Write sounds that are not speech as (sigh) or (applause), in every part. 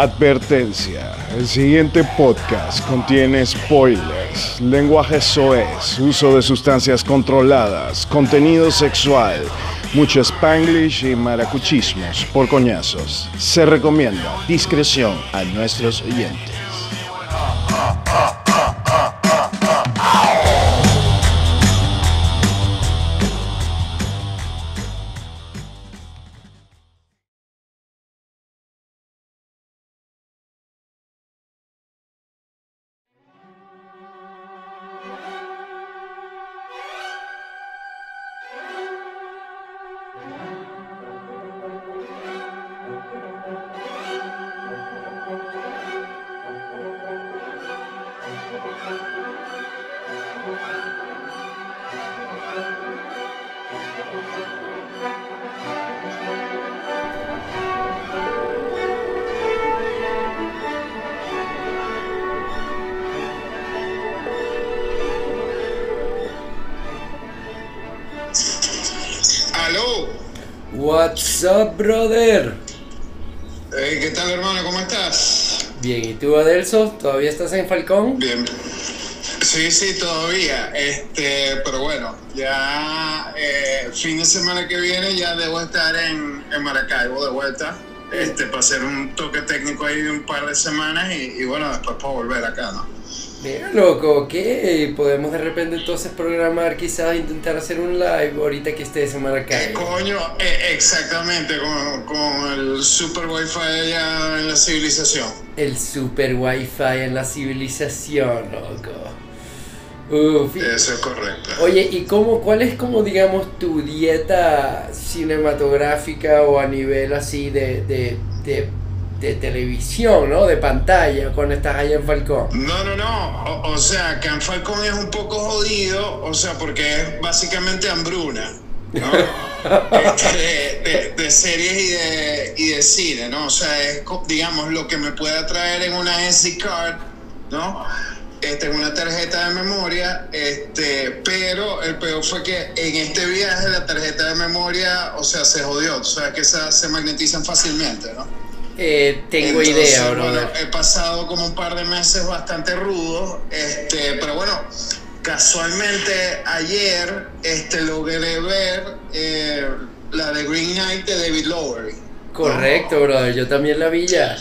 Advertencia. El siguiente podcast contiene spoilers, lenguaje soez, uso de sustancias controladas, contenido sexual, mucho spanglish y maracuchismos por coñazos. Se recomienda discreción a nuestros oyentes. ¿Todavía estás en Falcón? Bien. Sí, sí, todavía. Este, pero bueno, ya eh, fin de semana que viene ya debo estar en, en Maracaibo de vuelta. Este, para hacer un toque técnico ahí de un par de semanas y, y bueno, después puedo volver acá, ¿no? Mira, loco, ¿qué? Podemos de repente entonces programar, quizás intentar hacer un live ahorita que estés en ¿Qué Maracaibo. coño? Eh, exactamente, con, con el super wifi allá en la civilización. El super wifi en la civilización, loco. Uf, Eso es correcto. Oye, ¿y cómo, cuál es como, digamos, tu dieta cinematográfica o a nivel así de, de, de, de televisión, ¿no? De pantalla, cuando estás allá en Falcón. No, no, no. O, o sea, que en Falcon es un poco jodido, o sea, porque es básicamente hambruna, ¿no? (laughs) Este, de, de series y de, y de cine, ¿no? O sea, es, digamos, lo que me puede traer en una SD card, ¿no? Este, en una tarjeta de memoria, este, pero el peor fue que en este viaje la tarjeta de memoria, o sea, se jodió, o sea, que esas se magnetizan fácilmente, ¿no? Eh, tengo Entonces, idea, brother. Bueno, he pasado como un par de meses bastante rudos, este, pero bueno, casualmente ayer este, logré ver eh, la de Green Knight de David Lowery. Correcto, brother. Yo también la vi ya.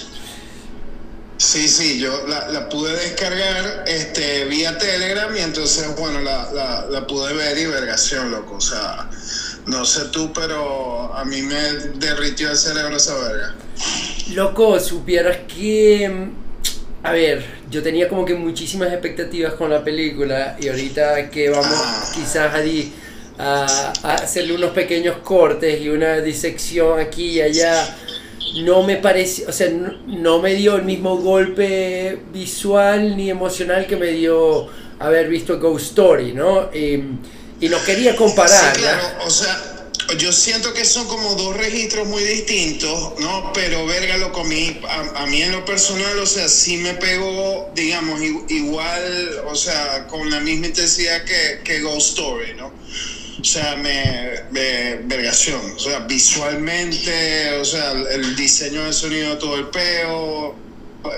Sí, sí, yo la, la pude descargar este, vía Telegram y entonces, bueno, la, la, la pude ver y vergación, loco. O sea, no sé tú, pero a mí me derritió el cerebro esa verga. Loco, supieras que. mm, A ver, yo tenía como que muchísimas expectativas con la película y ahorita que vamos Ah. quizás a, di- a, a hacerle unos pequeños cortes y una disección aquí y allá, no me parece, o sea, no, no me dio el mismo golpe visual ni emocional que me dio haber visto Ghost Story, ¿no? Y, y no quería comparar. Sí, claro, o sea, yo siento que son como dos registros muy distintos, ¿no? Pero verga, lo comí, a, a mí en lo personal, o sea, sí me pegó, digamos, igual, o sea, con la misma intensidad que, que Ghost Story, ¿no? O sea, me, vergación, o sea, visualmente, o sea, el, diseño de sonido, todo el peo,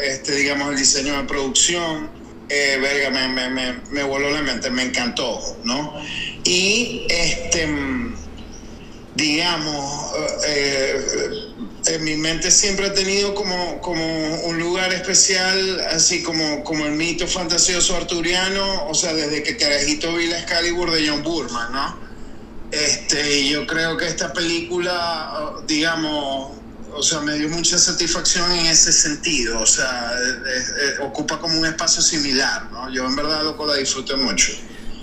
este, digamos, el diseño de producción, eh, verga, me, me, me, me voló la mente, me encantó, ¿no? Y este, digamos, eh, en mi mente siempre ha tenido como, como un lugar especial, así como, como el mito fantasioso arturiano, o sea, desde que Carajito vi la Excalibur de John Burman, ¿no? Este, yo creo que esta película, digamos, o sea, me dio mucha satisfacción en ese sentido, o sea, ocupa como un espacio similar, ¿no? Yo en verdad loco la disfruté mucho.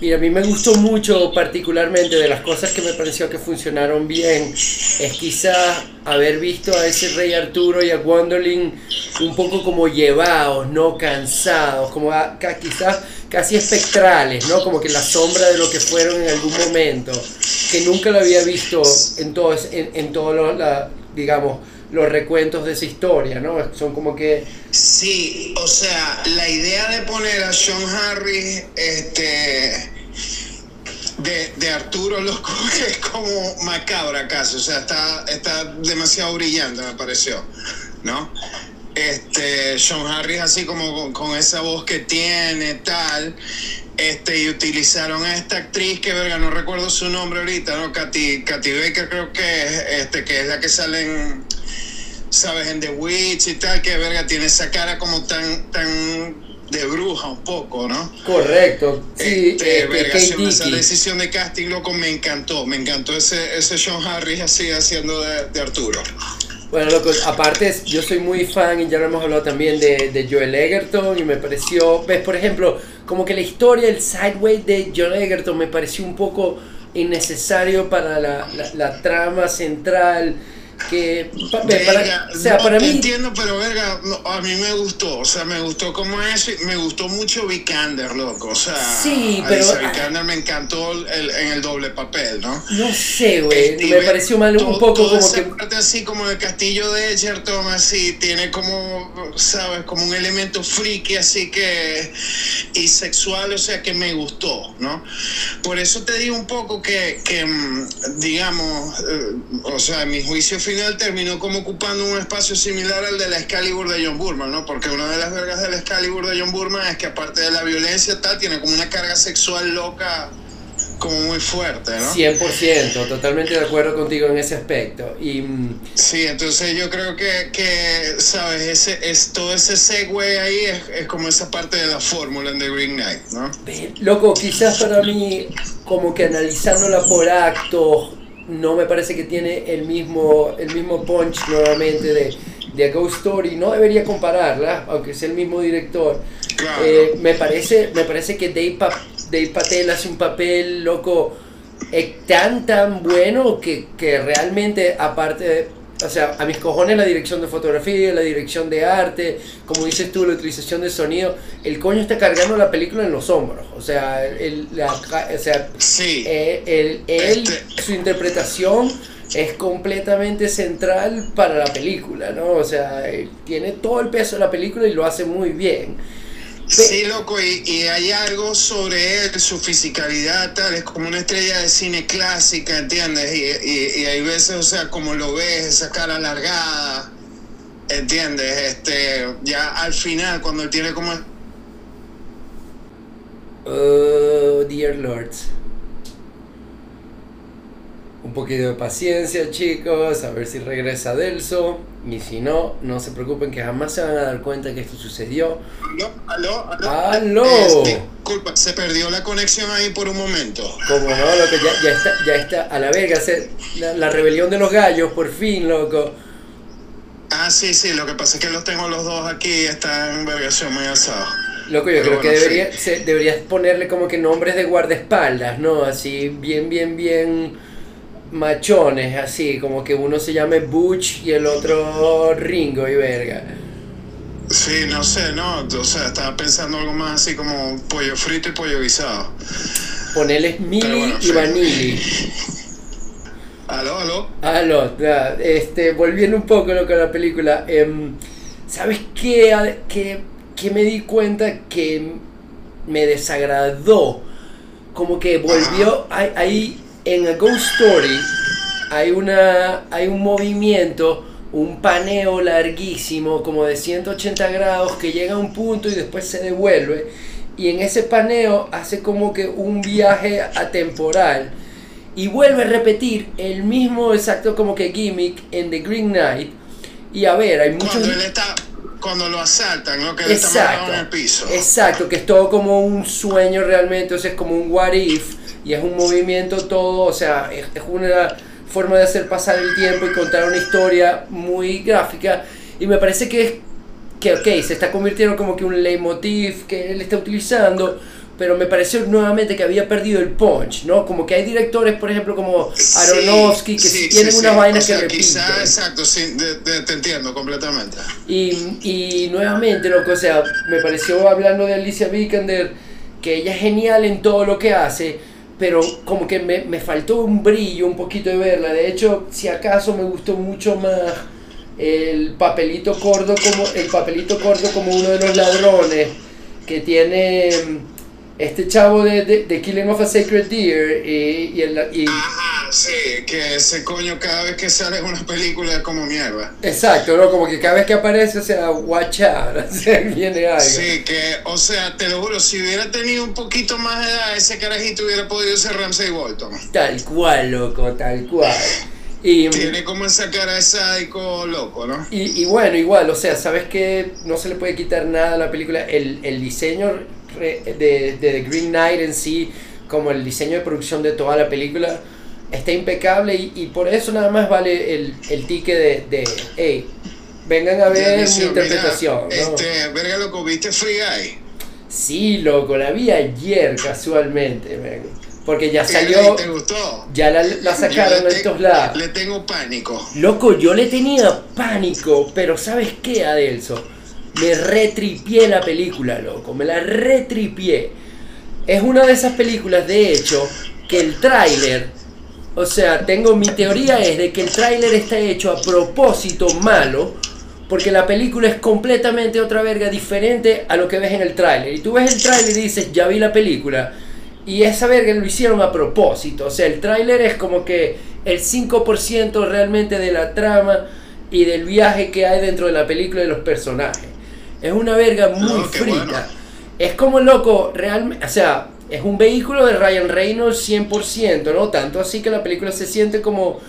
Mira, a mí me gustó mucho particularmente de las cosas que me pareció que funcionaron bien, es quizás haber visto a ese rey Arturo y a Gwendolyn un poco como llevados, no cansados, como quizás casi espectrales, ¿no? Como que la sombra de lo que fueron en algún momento, que nunca lo había visto en todos, en, todos los, digamos, los recuentos de esa historia, ¿no? Son como que Sí, o sea, la idea de poner a Sean Harris, este, de, de Arturo Loco, (laughs) es como macabra casi, o sea, está, está demasiado brillante, me pareció, ¿no? Este, Sean Harris así como con, esa voz que tiene, tal. Este, y utilizaron a esta actriz que verga, no recuerdo su nombre ahorita, ¿no? Katy, Katy Baker creo que es, este, que es la que sale en, sabes, en The Witch y tal, que verga tiene esa cara como tan, tan de bruja un poco, ¿no? Correcto. Sí, Este, este, verga, esa decisión de casting, loco, me encantó. Me encantó ese, ese Sean Harris así haciendo de, de Arturo. Bueno, loco, aparte yo soy muy fan y ya lo hemos hablado también de, de Joel Egerton y me pareció, ves, por ejemplo, como que la historia, el sideway de Joel Egerton me pareció un poco innecesario para la, la, la trama central que, pa- ve, para- Verga, o sea, no, para mí, entiendo, pero verga, no, a mí me gustó, o sea, me gustó como eso, y me gustó mucho Vikander, loco, o sea, Sí, pero- Alicia Vikander me encantó el- en el doble papel, ¿no? no sé, güey, Este, me ve pareció mal un todo- poco como esa que... parte así como el castillo de Edgerton, así, tiene como, sabes, como un elemento friki, así que, y sexual, o sea, que me gustó, ¿no? Por eso te digo un poco que, que mm, digamos, eh, o sea, mi juicio final terminó como ocupando un espacio similar al de la Excalibur de John Burman, ¿no? Porque una de las vergas de la Excalibur de John Burman es que aparte de la violencia tal, tiene como una carga sexual loca como muy fuerte, ¿no? 100%, totalmente de acuerdo contigo en ese aspecto. Y mm, Sí, entonces yo creo que, que sabes, ese, es, todo ese segue ahí es, es como esa parte de la fórmula en The Green Knight, ¿no? Loco, quizás para mí, como que analizándola por actos, no me parece que tiene el mismo, el mismo punch nuevamente de, de A Ghost Story. No debería compararla, aunque sea el mismo director. Claro. Eh, me, parece, me parece que Dave, Pa- Dave Patel hace un papel, loco, eh, tan, tan bueno que, que realmente, aparte de... O sea, a mis cojones la dirección de fotografía, la dirección de arte, como dices tú, la utilización de sonido, el coño está cargando la película en los hombros. O sea, el, la, o sea Sí, eh, el- él, Este- su interpretación es completamente central para la película, ¿no? O sea, eh, tiene todo el peso de la película y lo hace muy bien. Sí, loco, y, y hay algo sobre él, su fisicalidad, tal, es como una estrella de cine clásica, ¿entiendes? Y, y, y hay veces, o sea, como lo ves, esa cara alargada, ¿entiendes? Este, ya al final, cuando él tiene como Oh, dear Lord. Un poquito de paciencia, chicos, a ver si regresa Delso. Y si no, no se preocupen que jamás se van a dar cuenta que esto sucedió. Aló, aló, aló. ¡Aló! Disculpa, se perdió la conexión ahí por un momento. Como no, loco, ya, ya está, ya está a la verga. se- la, la rebelión de los gallos, por fin, loco. Ah, sí, sí, lo que pasa es que los tengo los dos aquí y están en vergación muy alzados. Loco, yo Pero creo que debería, se- deberías ponerle como que nombres de guardaespaldas, ¿no? Así, bien, bien, bien machones, así, como que uno se llame Butch y el otro Ringo y verga. Sí, no sé, no, o sea, estaba pensando algo más así como pollo frito y pollo guisado. Ponerles Mili bueno, y sí. Vanilli. (laughs) Aló, aló. Aló, este, volviendo un poco loco a la película, em, ¿sabes qué, qué, qué me di cuenta que me desagradó? Como que volvió, hay- en A Ghost Story hay, una, hay un movimiento, un paneo larguísimo, como de 180 grados, que llega a un punto y después se devuelve. Y en ese paneo hace como que un viaje atemporal y vuelve a repetir el mismo exacto como que gimmick en The Green Knight. Y a ver, hay muchos... cuando lo asaltan, ¿no? Que él está en el piso. exacto, que es todo como un sueño realmente, o sea, es como un what if, y es un movimiento todo, o sea, es, es una forma de hacer pasar el tiempo y contar una historia muy gráfica, y me parece que es, que ok, se está convirtiendo como que un leitmotiv que él está utilizando, pero me pareció nuevamente que había perdido el punch, ¿no? Como que hay directores, por ejemplo, como Aronofsky, que sí, tienen sí, unas sí. vainas o sea, que repiten. Quizá, exacto, sí, de- de- te entiendo completamente. Y, y nuevamente, loco, o sea, me pareció hablando de Alicia Vikander que ella es genial en todo lo que hace, pero como que me, me faltó un brillo un poquito de verla. De hecho, si acaso me gustó mucho más el papelito corto como el papelito corto como uno de los ladrones que tiene este chavo de, de, de Killing of a Sacred Deer y, y, el, y Ajá, Sí, que ese coño cada vez que sale una película es como mierda. Exacto, ¿no? Como que cada vez que aparece, o sea, watch out, (laughs) o sea, viene algo. Sí, que, o sea, te lo juro, si hubiera tenido un poquito más de edad, ese carajito hubiera podido ser Ramsey Bolton. Tal cual, loco, tal cual. Y, Tiene como esa cara de sádico loco, ¿no? y, y bueno, igual, o sea, ¿sabes que No se le puede quitar nada a la película. El, el diseño de, de The Green Knight en sí, como el diseño de producción de toda la película, está impecable y, y por eso nada más vale el, el ticket de, de, hey, vengan a ver mi interpretación. mira, ¿no? Este, verga loco, ¿viste Free Guy? Sí, loco, la vi ayer casualmente, man. porque ya ¿Y salió, ¿Te gustó? ya la, la sacaron te- estos lados. Le tengo pánico. Loco, yo le tenía pánico, pero ¿sabes qué, Adelso? Me retripié la película, loco, me la retripié. Es una de esas películas, de hecho, que el tráiler, o sea, tengo mi teoría es de que el tráiler está hecho a propósito malo, porque la película es completamente otra verga diferente a lo que ves en el tráiler. Y tú ves el tráiler y dices, ya vi la película. Y esa verga lo hicieron a propósito. O sea, el tráiler es como que el 5% realmente de la trama y del viaje que hay dentro de la película y de los personajes. Es una verga muy No, frita. bueno. Es como loco, realmente, o sea, es un vehículo de Ryan Reynolds 100%, ¿no? Tanto así que la película se siente como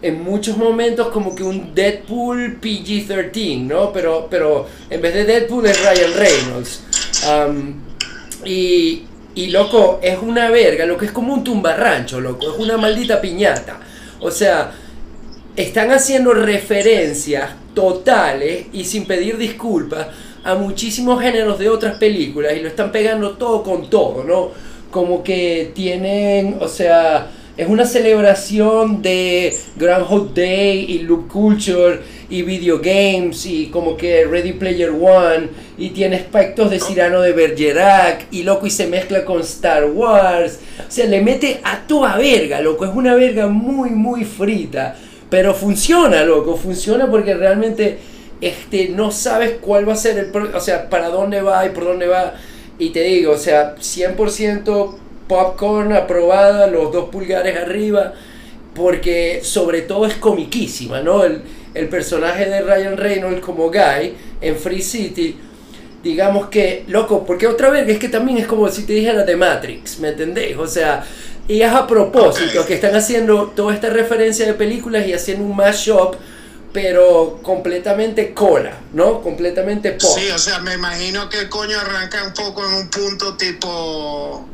en muchos momentos como que un Deadpool PG-13, ¿no? Pero, pero en vez de Deadpool es Ryan Reynolds. Am, y, y loco, es una verga, lo que es como un tumbarrancho, loco, es una maldita piñata. O sea, están haciendo referencias totales y sin pedir disculpas a muchísimos géneros de otras películas y lo están pegando todo con todo, ¿no? Como que tienen, o sea, es una celebración de Groundhog Day y Loop Culture y video games y como que Ready Player One y tiene aspectos de Cyrano de Bergerac y loco y se mezcla con Star Wars. O sea, le mete a toda verga, loco. Es una verga muy, muy frita. Pero funciona, loco. Funciona porque realmente este, no sabes cuál va a ser el... O sea, para dónde va y por dónde va. Y te digo, o sea, 100% popcorn aprobada, los dos pulgares arriba. Porque sobre todo es comiquísima, ¿no? El, el personaje de Ryan Reynolds como Guy en Free City digamos que, loco, porque otra vez es que también es como si te dijera de Matrix, ¿me entendés? O sea, y es a propósito Ok. que están haciendo toda esta referencia de películas y haciendo un mashup, pero completamente cola, ¿no? Completamente pop. Sí, o sea, me imagino que el coño arranca un poco en un punto tipo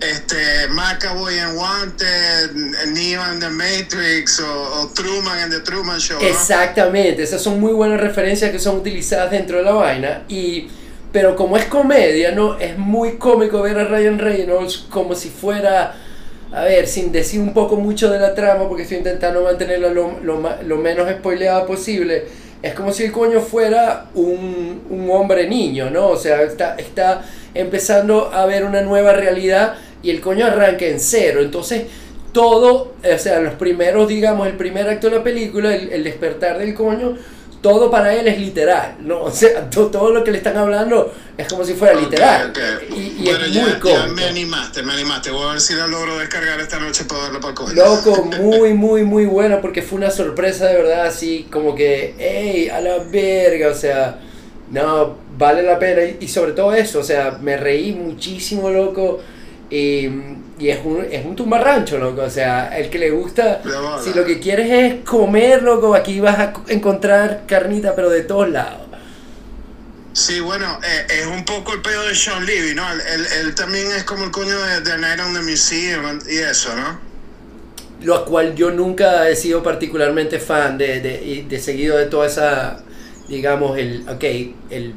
este Macaboy en Wanted, Neo en The Matrix o, o Truman en The Truman Show. ¿no? Exactamente, esas son muy buenas referencias que son utilizadas dentro de la vaina y pero como es comedia, no es muy cómico ver a Ryan Reynolds como si fuera a ver, sin decir un poco mucho de la trama porque estoy intentando mantenerla lo, lo, lo menos spoileada posible. Es como si el coño fuera un, un hombre niño, ¿no? O sea, está, está empezando a ver una nueva realidad y el coño arranca en cero. Entonces, todo, o sea, los primeros, digamos, el primer acto de la película, el, el despertar del coño, todo para él es literal, ¿no? O sea, to- todo lo que le están hablando es como si fuera Ok, literal. ok. Y, y bueno, es ya, muy ya cómico. me animaste, me animaste. Voy a ver si la logro descargar esta noche para darle para el coño. Loco, (laughs) muy, muy, muy bueno porque fue una sorpresa de verdad, así como que, hey, a la verga, o sea, no, vale la pena. Y, y sobre todo eso, o sea, me reí muchísimo, loco. Y, y es un, es un tumbarrancho, loco. O sea, el que le gusta, si lo que quieres es comer, loco, aquí vas a encontrar carnita, pero de todos lados. Sí, bueno, eh, es un poco el pedo de Sean Levy, ¿no? Él, él- él también es como el coño de, de Night on the Museum y eso, ¿no? lo cual yo nunca he sido particularmente fan de, de, y de seguido de toda esa, digamos, el, ok, el,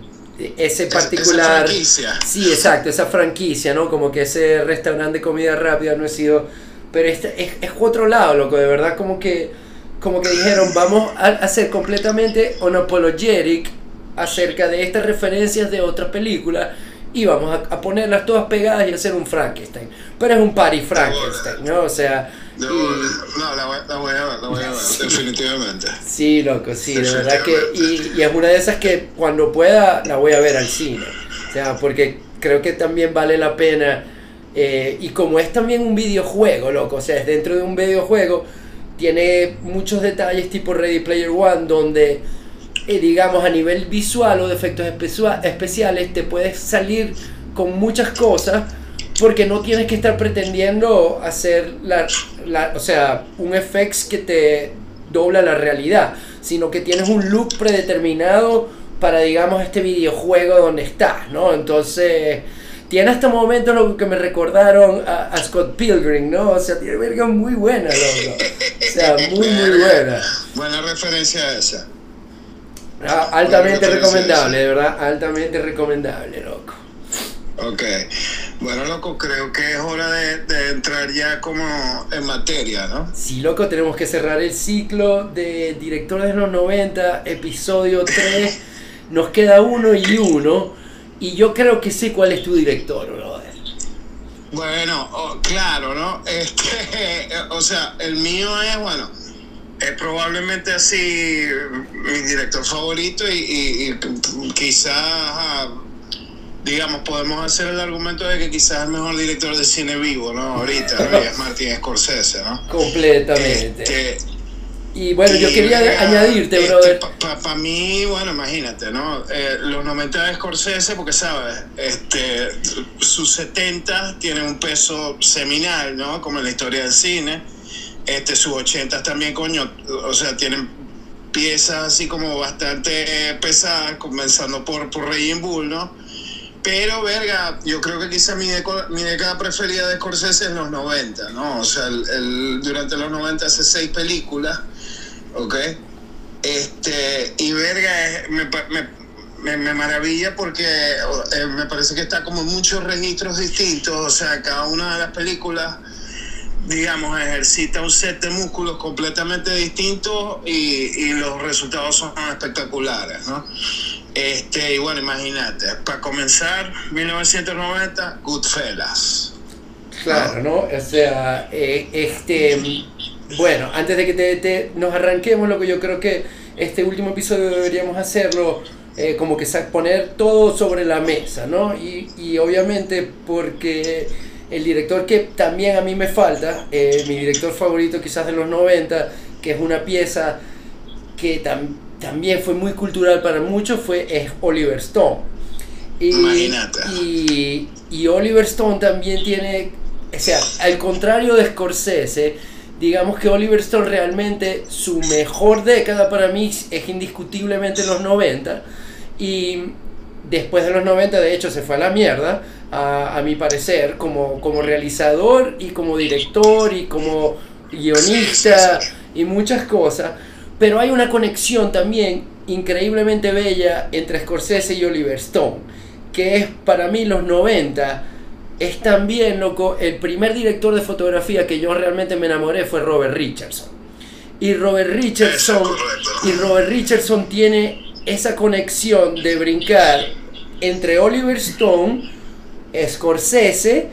ese particular... Esa franquicia. Sí, exacto, esa franquicia, ¿no? Como que ese restaurante de comida rápida no he sido... Pero este es, es otro lado, loco, de verdad como que, como que dijeron, vamos a hacer completamente unapologetic acerca de estas referencias de otras películas y vamos a, a ponerlas todas pegadas y hacer un Frankenstein. Pero es un party Frankenstein, ¿no? O sea... De- y- no, la voy, la voy a ver, la voy a ver, Sí. definitivamente. Sí, loco, sí, de verdad que. Y, y es una de esas que cuando pueda la voy a ver al cine. O sea, porque creo que también vale la pena Eh, y como es también un videojuego, loco, o sea, es dentro de un videojuego, tiene muchos detalles tipo Ready Player One, donde, eh, digamos, a nivel visual o de efectos especiales, te puedes salir con muchas cosas porque no tienes que estar pretendiendo hacer la, la, o sea, un effects que te dobla la realidad, sino que tienes un look predeterminado para, digamos, este videojuego donde estás, ¿no? Entonces, tiene hasta momentos lo que me recordaron a, Scott Pilgrim, ¿no? O sea, tiene verga muy buena, loco. O sea, muy, muy (laughs) buena. Buena referencia a esa. Ah, altamente recomendable, de verdad, altamente recomendable, loco. Ok. Bueno, loco, creo que es hora de, de, entrar ya como en materia, ¿no? Sí, loco, tenemos que cerrar el ciclo de Directores de los 90, episodio 3. Nos queda uno y uno. Y yo creo que sé cuál es tu director, brother. Bueno, oh, claro, ¿no? Este, (laughs) o sea, el mío es, bueno, es probablemente así mi director favorito y, quizás, digamos, podemos hacer el argumento de que quizás es el mejor director de cine vivo, ¿no? Ahorita, ¿no? es (laughs) Martin Scorsese, ¿no? Completamente. Este, y bueno, yo quería añadirte, este, brother. Para mí, bueno, imagínate, ¿no? Eh, los 90 de Scorsese, porque sabes, este, sus 70 tienen un peso seminal, ¿no? Como en la historia del cine. Este, sus 80 también, coño, o sea, tienen piezas así como bastante pesadas, comenzando por, por Raging Bull, ¿no? Pero, verga, yo creo que quizá mi, mi década preferida de Scorsese es los 90, ¿no? O sea, el, durante los 90 hace seis películas ¿ok? Este, y verga, me, me, maravilla porque eh, me parece que está como muchos registros distintos, o sea, cada una de las películas, digamos, ejercita un set de músculos completamente distintos y, los resultados son espectaculares, ¿no? Este, y bueno, imagínate, para comenzar, 1990, Goodfellas. Claro, ¿no? O sea, eh, este bueno, antes de que te, nos arranquemos, lo que yo creo que este último episodio deberíamos hacerlo eh, como que poner todo sobre la mesa, ¿no? Y, obviamente porque el director que también a mí me falta, eh, mi director favorito quizás de los 90, que es una pieza que también fue muy cultural para muchos, fue es Oliver Stone. Y, y, y Oliver Stone también tiene, o sea, al contrario de Scorsese, digamos que Oliver Stone realmente su mejor década para mí es indiscutiblemente los 90 y después de los 90 de hecho se fue a la mierda a, mi parecer como, como realizador y como director y como guionista y muchas cosas pero hay una conexión también increíblemente bella entre Scorsese y Oliver Stone que es para mí los 90 es también, loco, el primer director de fotografía que yo realmente me enamoré fue Robert Richardson. Y Robert Richardson, y Robert Richardson tiene esa conexión de brincar entre Oliver Stone, Scorsese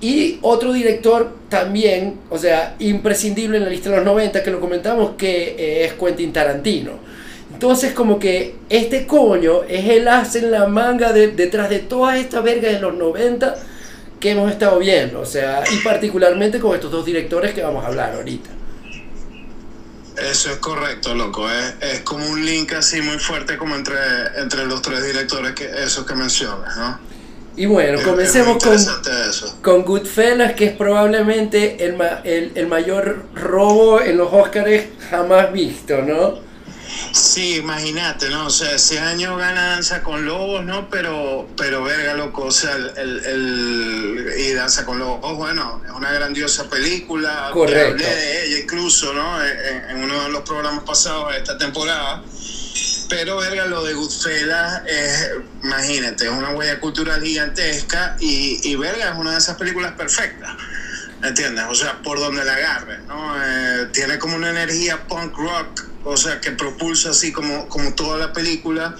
y otro director también, o sea, imprescindible en la lista de los 90 que lo comentamos, que eh, es Quentin Tarantino. Entonces como que este coño es el as en la manga detrás de toda esta verga de los 90 que hemos estado viendo, o sea, y particularmente con estos dos directores que vamos a hablar ahorita. Eso es correcto, loco. Es, es como un link así muy fuerte como entre, entre los tres directores, que esos que mencionas, ¿no? Y bueno, comencemos con, con Goodfellas, que es probablemente el, el, el mayor robo en los Oscars jamás visto, ¿no? Sí, imagínate, ¿no? O sea, ese año gana Danza con Lobos, ¿no? Pero, pero verga, loco, o sea, el, el, y Danza con Lobos, bueno, es una grandiosa película. Correcto. Hablé de ella incluso, ¿no? En, uno de los programas pasados de esta temporada. Pero, verga, lo de Goodfellas es, imagínate, es una huella cultural gigantesca y, y, verga, es una de esas películas perfectas. ¿Entiendes? O sea, por donde la agarre, ¿no? Eh, tiene como una energía punk rock o sea, que propulsa así como, como toda la película,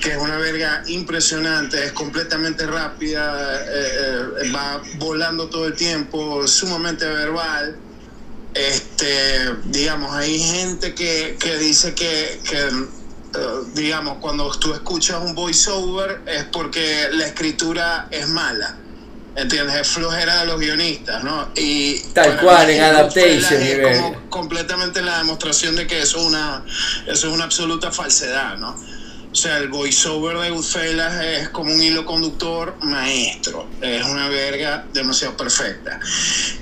que es una verga impresionante, es completamente rápida, eh, eh, va volando todo el tiempo, sumamente verbal. Este, digamos, hay gente que, que dice que, que digamos, cuando tú escuchas un voiceover es porque la escritura es mala. ¿Entiendes? Es flojera de los guionistas, ¿no? Y Tal cual, en Adaptation. Es como completamente la demostración de que eso es una, eso es una absoluta falsedad, ¿no? O sea, el voiceover de Goodfellas es como un hilo conductor maestro. Es una verga demasiado perfecta.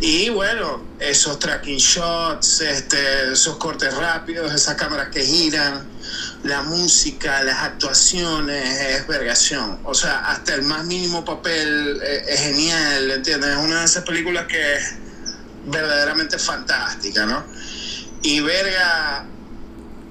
Y bueno, esos tracking shots, este, esos cortes rápidos, esas cámaras que giran, la música, las actuaciones, es vergación. O sea, hasta el más mínimo papel es, es genial, ¿entiendes? Es una de esas películas que es verdaderamente fantástica, ¿no? Y verga,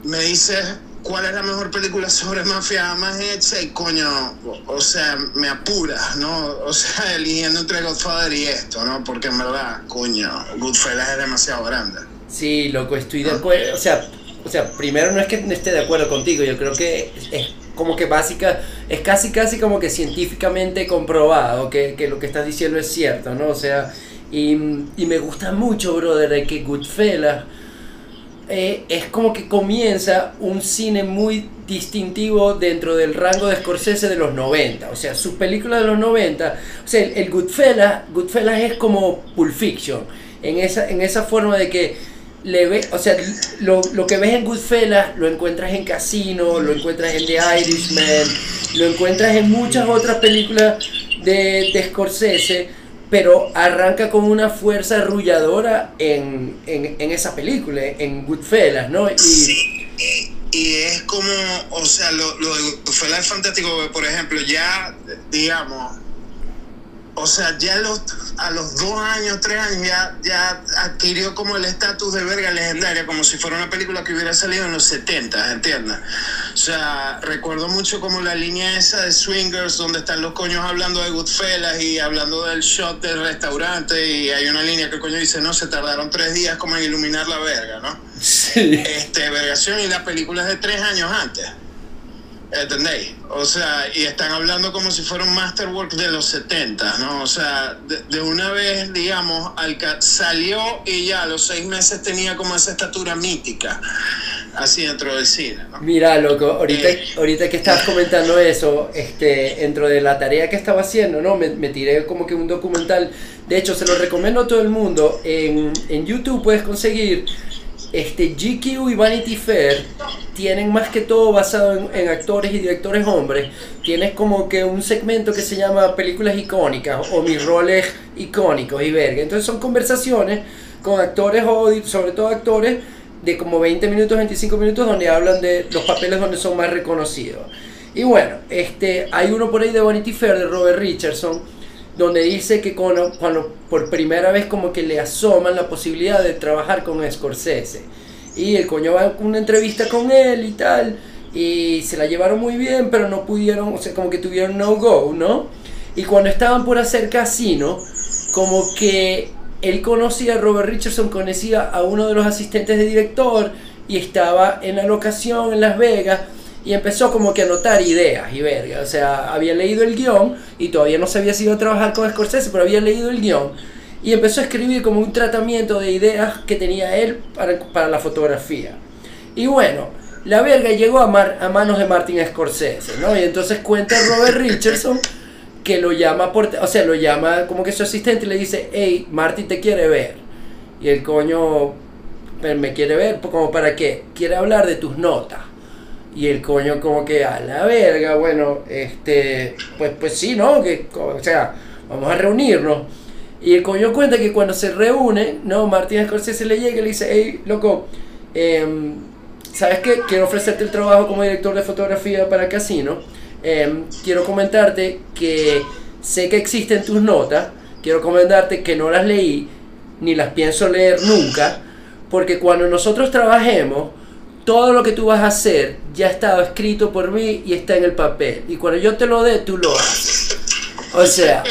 me dices cuál es la mejor película sobre mafia más hecha y coño, o, sea, me apura, ¿no? O sea, (laughs) eligiendo entre Godfather y esto, ¿no? Porque en verdad, coño, Goodfellas es demasiado grande. Sí, loco, estoy de acuerdo, o sea, o sea, primero no es que esté de acuerdo contigo, yo creo que es como que básica, es casi casi como que científicamente comprobado que, lo que estás diciendo es cierto, ¿no? O sea, y, me gusta mucho, brother, de que Goodfellas eh, es como que comienza un cine muy distintivo dentro del rango de Scorsese de los 90. O sea, sus películas de los 90, o sea, el, Goodfellas, Goodfellas es como Pulp Fiction, en esa, en esa forma de que le ve, o sea, lo, lo, que ves en Goodfellas lo encuentras en Casino, lo encuentras en The Irishman, lo encuentras en muchas otras películas de, Scorsese pero arranca con una fuerza arrulladora en, en, esa película, en Goodfellas, ¿no? Y, sí, y, es como, o sea, lo, lo de Goodfellas es fantástico, por ejemplo, ya, digamos, o sea, ya los, a los dos años, tres años, ya, ya adquirió como el estatus de verga legendaria, como si fuera una película que hubiera salido en los 70, ¿entiendes? O sea, recuerdo mucho como la línea esa de Swingers, donde están los coños hablando de Goodfellas y hablando del shot del restaurante, y hay una línea que el coño dice, no, se tardaron tres días como en iluminar la verga, ¿no? Sí. Este, vergación, y la película es de tres años antes. ¿Entendéis? O sea, y están hablando como si fuera un masterwork de los 70, ¿no? O sea, de, una vez, digamos, al salió y ya a los seis meses tenía como esa estatura mítica, así dentro del cine. ¿no? Mira, loco, ahorita, eh, ahorita que estabas comentando eso, este, dentro de la tarea que estaba haciendo, ¿no? Me, me, tiré como que un documental, de hecho, se lo recomiendo a todo el mundo, en, en YouTube puedes conseguir este, GQ y Vanity Fair tienen más que todo basado en, actores y directores hombres. Tienes como que un segmento que se llama películas icónicas o mis roles icónicos y verga. Entonces son conversaciones con actores o sobre todo actores de como 20 minutos, 25 minutos donde hablan de los papeles donde son más reconocidos. Y bueno, este, hay uno por ahí de Vanity Fair de Robert Richardson donde dice que cuando, cuando, por primera vez como que le asoman la posibilidad de trabajar con Scorsese. Y el coño va a una entrevista con él y tal, y se la llevaron muy bien, pero no pudieron, o sea, como que tuvieron no go, ¿no? Y cuando estaban por hacer casino, como que él conocía a Robert Richardson, conocía a uno de los asistentes de director, y estaba en la locación en Las Vegas, y empezó como que a anotar ideas y verga. O sea, había leído el guion y todavía no se había ido a trabajar con Scorsese, pero había leído el guion y empezó a escribir como un tratamiento de ideas que tenía él para, para la fotografía. Y bueno, la verga llegó a manos de Martin Scorsese, ¿no? Y entonces cuenta Robert Richardson que lo llama por, o sea, lo llama como que su asistente y le dice, hey, Martin te quiere ver. Y el coño me quiere ver, como para qué? Quiere hablar de tus notas. Y el coño como que a la verga, bueno, este, pues, pues sí, ¿no? Que, o sea, vamos a reunirnos. Y el coño cuenta que cuando se reúne, ¿no? Martín Scorsese le llega y le dice, hey, loco, em, ¿sabes qué? Quiero ofrecerte el trabajo como director de fotografía para Casino. Em, quiero comentarte que sé que existen tus notas, quiero comentarte que no las leí, ni las pienso leer nunca, porque cuando nosotros trabajemos, todo lo que tú vas a hacer ya estado escrito por mí y está en el papel. Y cuando yo te lo dé, tú lo haces. O sea,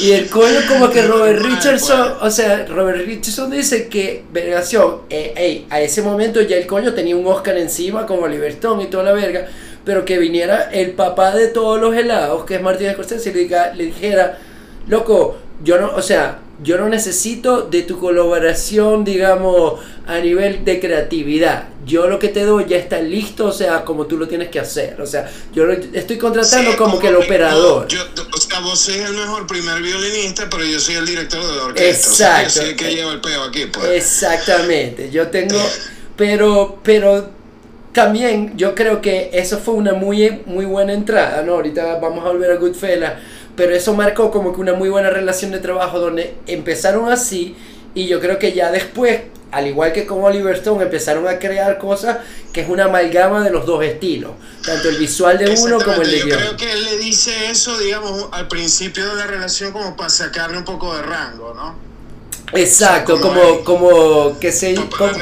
y el coño como que Robert Richardson, o sea, Robert Richardson dice que, vergación, eh, a ese momento ya el coño tenía un Oscar encima como Oliver Stone y toda la verga, pero que viniera el papá de todos los helados, que es Martín Scorsese, y le, le dijera, loco, yo no, o sea, yo no necesito de tu colaboración, digamos, a nivel de creatividad. Yo lo que te doy ya está listo, o sea, como tú lo tienes que hacer. O sea, yo estoy contratando como, que el operador. Yo, o sea, vos sois el mejor primer violinista, pero yo soy el director de la orquesta. Exacto. O sea, yo que lleva el peo aquí, pues. Exactamente. Yo tengo, pero, pero también yo creo que eso fue una muy, muy buena entrada, ¿no? Ahorita vamos a volver a Goodfellas pero eso marcó como que una muy buena relación de trabajo donde empezaron así y yo creo que ya después, al igual que con Oliver Stone, empezaron a crear cosas que es una amalgama de los dos estilos, tanto el visual de uno como el de Yo creo que él le dice eso, digamos, al principio de la relación como para sacarle un poco de rango, ¿no? Exacto, como, como, que se... Como,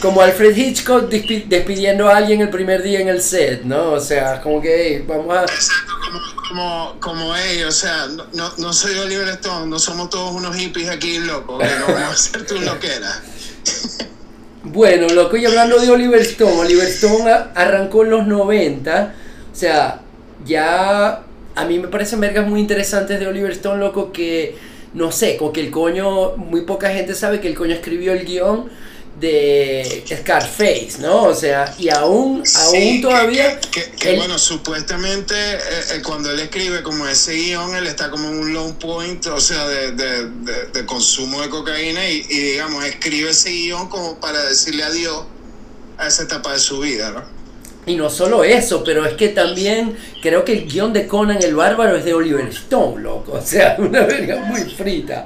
como Alfred Hitchcock despidiendo a alguien el primer día en el set, ¿no? O sea, como que vamos a... Exacto, como, como, ellos, o sea, no, no soy Oliver Stone, no somos todos unos hippies aquí locos, que no vamos a hacer tú loquera. Bueno, loco, y hablando de Oliver Stone, Oliver Stone arrancó en los 90, o sea, ya a mí me parecen vergas muy interesantes de Oliver Stone, loco, que no sé, como que el coño, muy poca gente sabe que el coño escribió el guion de Scarface, ¿no? O sea, y aún, aún todavía... Que, bueno, supuestamente eh, eh, cuando él escribe como ese guion, él está como en un low point, o sea, de, de, de, consumo de cocaína y, y, digamos, escribe ese guion como para decirle adiós a esa etapa de su vida, ¿no? Y no solo eso, pero es que también creo que el guion de Conan el Bárbaro es de Oliver Stone, loco. O sea, (laughs) una verga muy frita.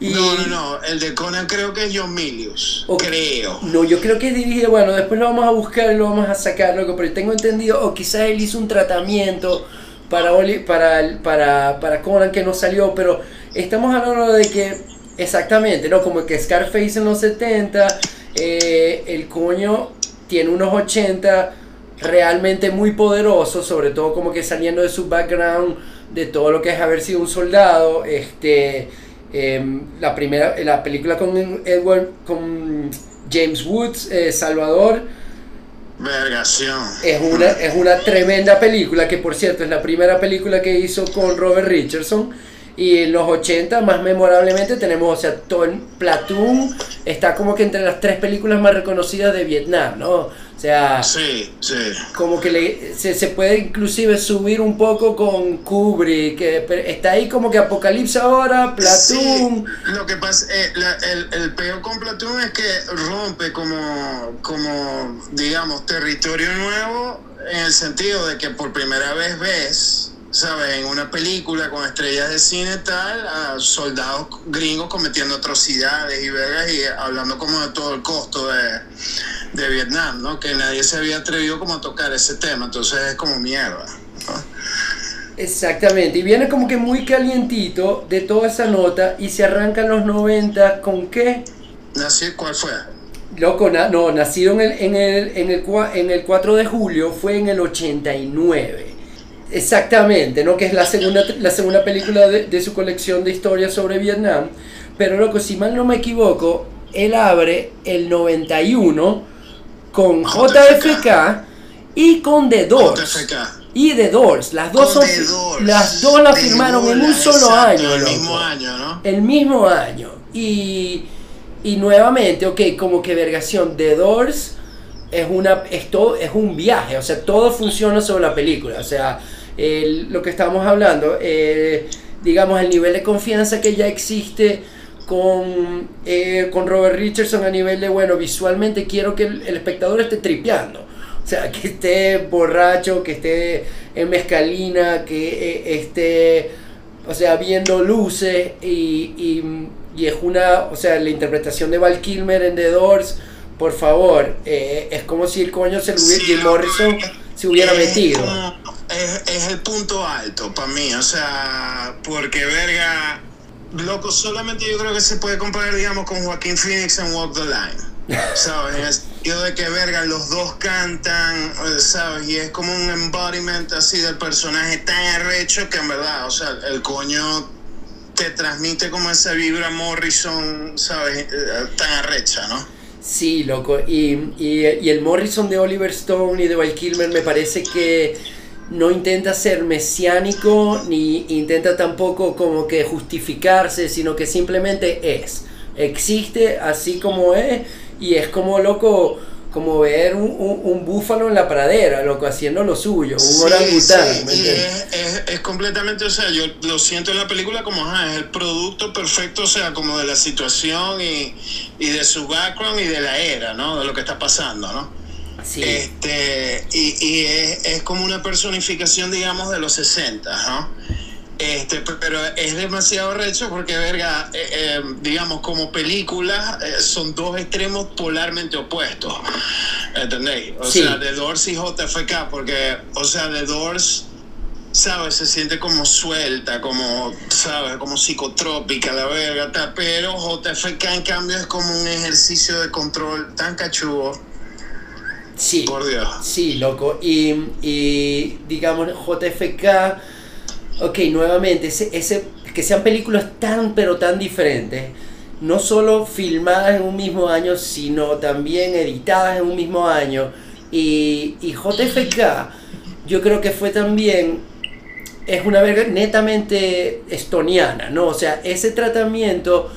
No, no, no. El de Conan creo que es John Milius. Creo. No, yo creo que dirige. Bueno, después lo vamos a buscar y lo vamos a sacar, loco. Pero tengo entendido, o quizás él hizo un tratamiento para, para, para, para Conan que no salió. Pero estamos hablando de que, exactamente, ¿no? Como que Scarface en los 70, eh, el coño tiene unos 80 realmente muy poderoso, sobre todo como que saliendo de su background de todo lo que es haber sido un soldado, este, em, la primera, la película con Edward, con James Woods, eh, Salvador, Vergación. Es una, es una tremenda película, que por cierto es la primera película que hizo con Robert Richardson. Y en los 80, más memorablemente, tenemos, o sea, todo el Platoon está como que entre las tres películas más reconocidas de Vietnam, ¿no? O sea, sí, sí. como que le, se, se, puede inclusive subir un poco con Kubrick, que está ahí como que Apocalipsis ahora, Platoon. lo que pasa, eh, el, el peor con Platoon es que rompe como, como, digamos, territorio nuevo en el sentido de que por primera vez ves, ¿sabes? En una película con estrellas de cine tal, a soldados gringos cometiendo atrocidades y vergas y hablando como de todo el costo de de Vietnam, ¿no? Que nadie se había atrevido como a tocar ese tema, entonces es como mierda. Exactamente, y viene como que muy calientito de toda esa nota y se arrancan los 90 con qué? ¿Cuál fue? Loco, no, nacido en el, en, el, en, el, en el 4 de julio, fue en el 89. Exactamente, ¿no? Que es la segunda, la segunda película de, de su colección de historias sobre Vietnam. Pero loco, si mal no me equivoco, él abre el 91 con JFK, y con The Doors. Y The Doors, las dos son, las dos la firmaron en un solo año, El mismo año, ¿no? El mismo año. Y, y nuevamente, ok, como que vergación, The Doors es una esto es un viaje, o sea, todo funciona sobre la película, o sea, lo que estábamos hablando, eh, digamos, el nivel de confianza que ya existe con, eh, con Robert Richardson a nivel de, bueno, visualmente quiero que el, espectador esté tripeando. O sea, que esté borracho, que esté en mezcalina, que eh, esté, o sea, viendo luces y, y, es una, o sea, la interpretación de Val Kilmer en The Doors, por favor, eh, es como si el coño se lo hubiera, Jim Morrison se hubiera metido. es, es el punto alto para mí, o sea, porque verga Loco, solamente yo creo que se puede comparar, digamos, con Joaquín Phoenix en Walk the Line. (laughs) ¿Sabes? En el sentido de que, verga, los dos cantan, ¿sabes? Y es como un embodiment así del personaje tan arrecho que en verdad, o sea, el coño te transmite como esa vibra Morrison, ¿sabes? Eh, tan arrecha, ¿no? Sí, loco. Y, y, y el Morrison de Oliver Stone y de Val Kilmer me parece que no intenta ser mesiánico ni intenta tampoco como que justificarse, sino que simplemente es. Existe así como es y es como loco como ver un, búfalo en la pradera, loco, haciendo lo suyo, un orangután. es, completamente, o sea, yo lo siento en la película como, es el producto perfecto, o sea, como de la situación y, y de su background y de la era, ¿no? De lo que está pasando, ¿no? Este, y, y es, es, como una personificación, digamos, de los 60, ¿no? Este, pero es demasiado recho porque, verga, eh, eh, digamos, como película eh, son dos extremos polarmente opuestos. ¿Entendéis? O sea, The Doors y JFK, porque, o sea, The Doors, ¿sabes? Se siente como suelta, como, ¿sabes? Como psicotrópica, la verga, tal, pero JFK en cambio es como un ejercicio de control tan cachudo. Sí. Por Dios. Sí, loco. Y, y digamos, JFK ok, nuevamente, ese, ese, que sean películas tan pero tan diferentes, no solo filmadas en un mismo año, sino también editadas en un mismo año. Y, y JFK, yo creo que fue también, es una verga netamente estoniana, ¿no? O sea, ese tratamiento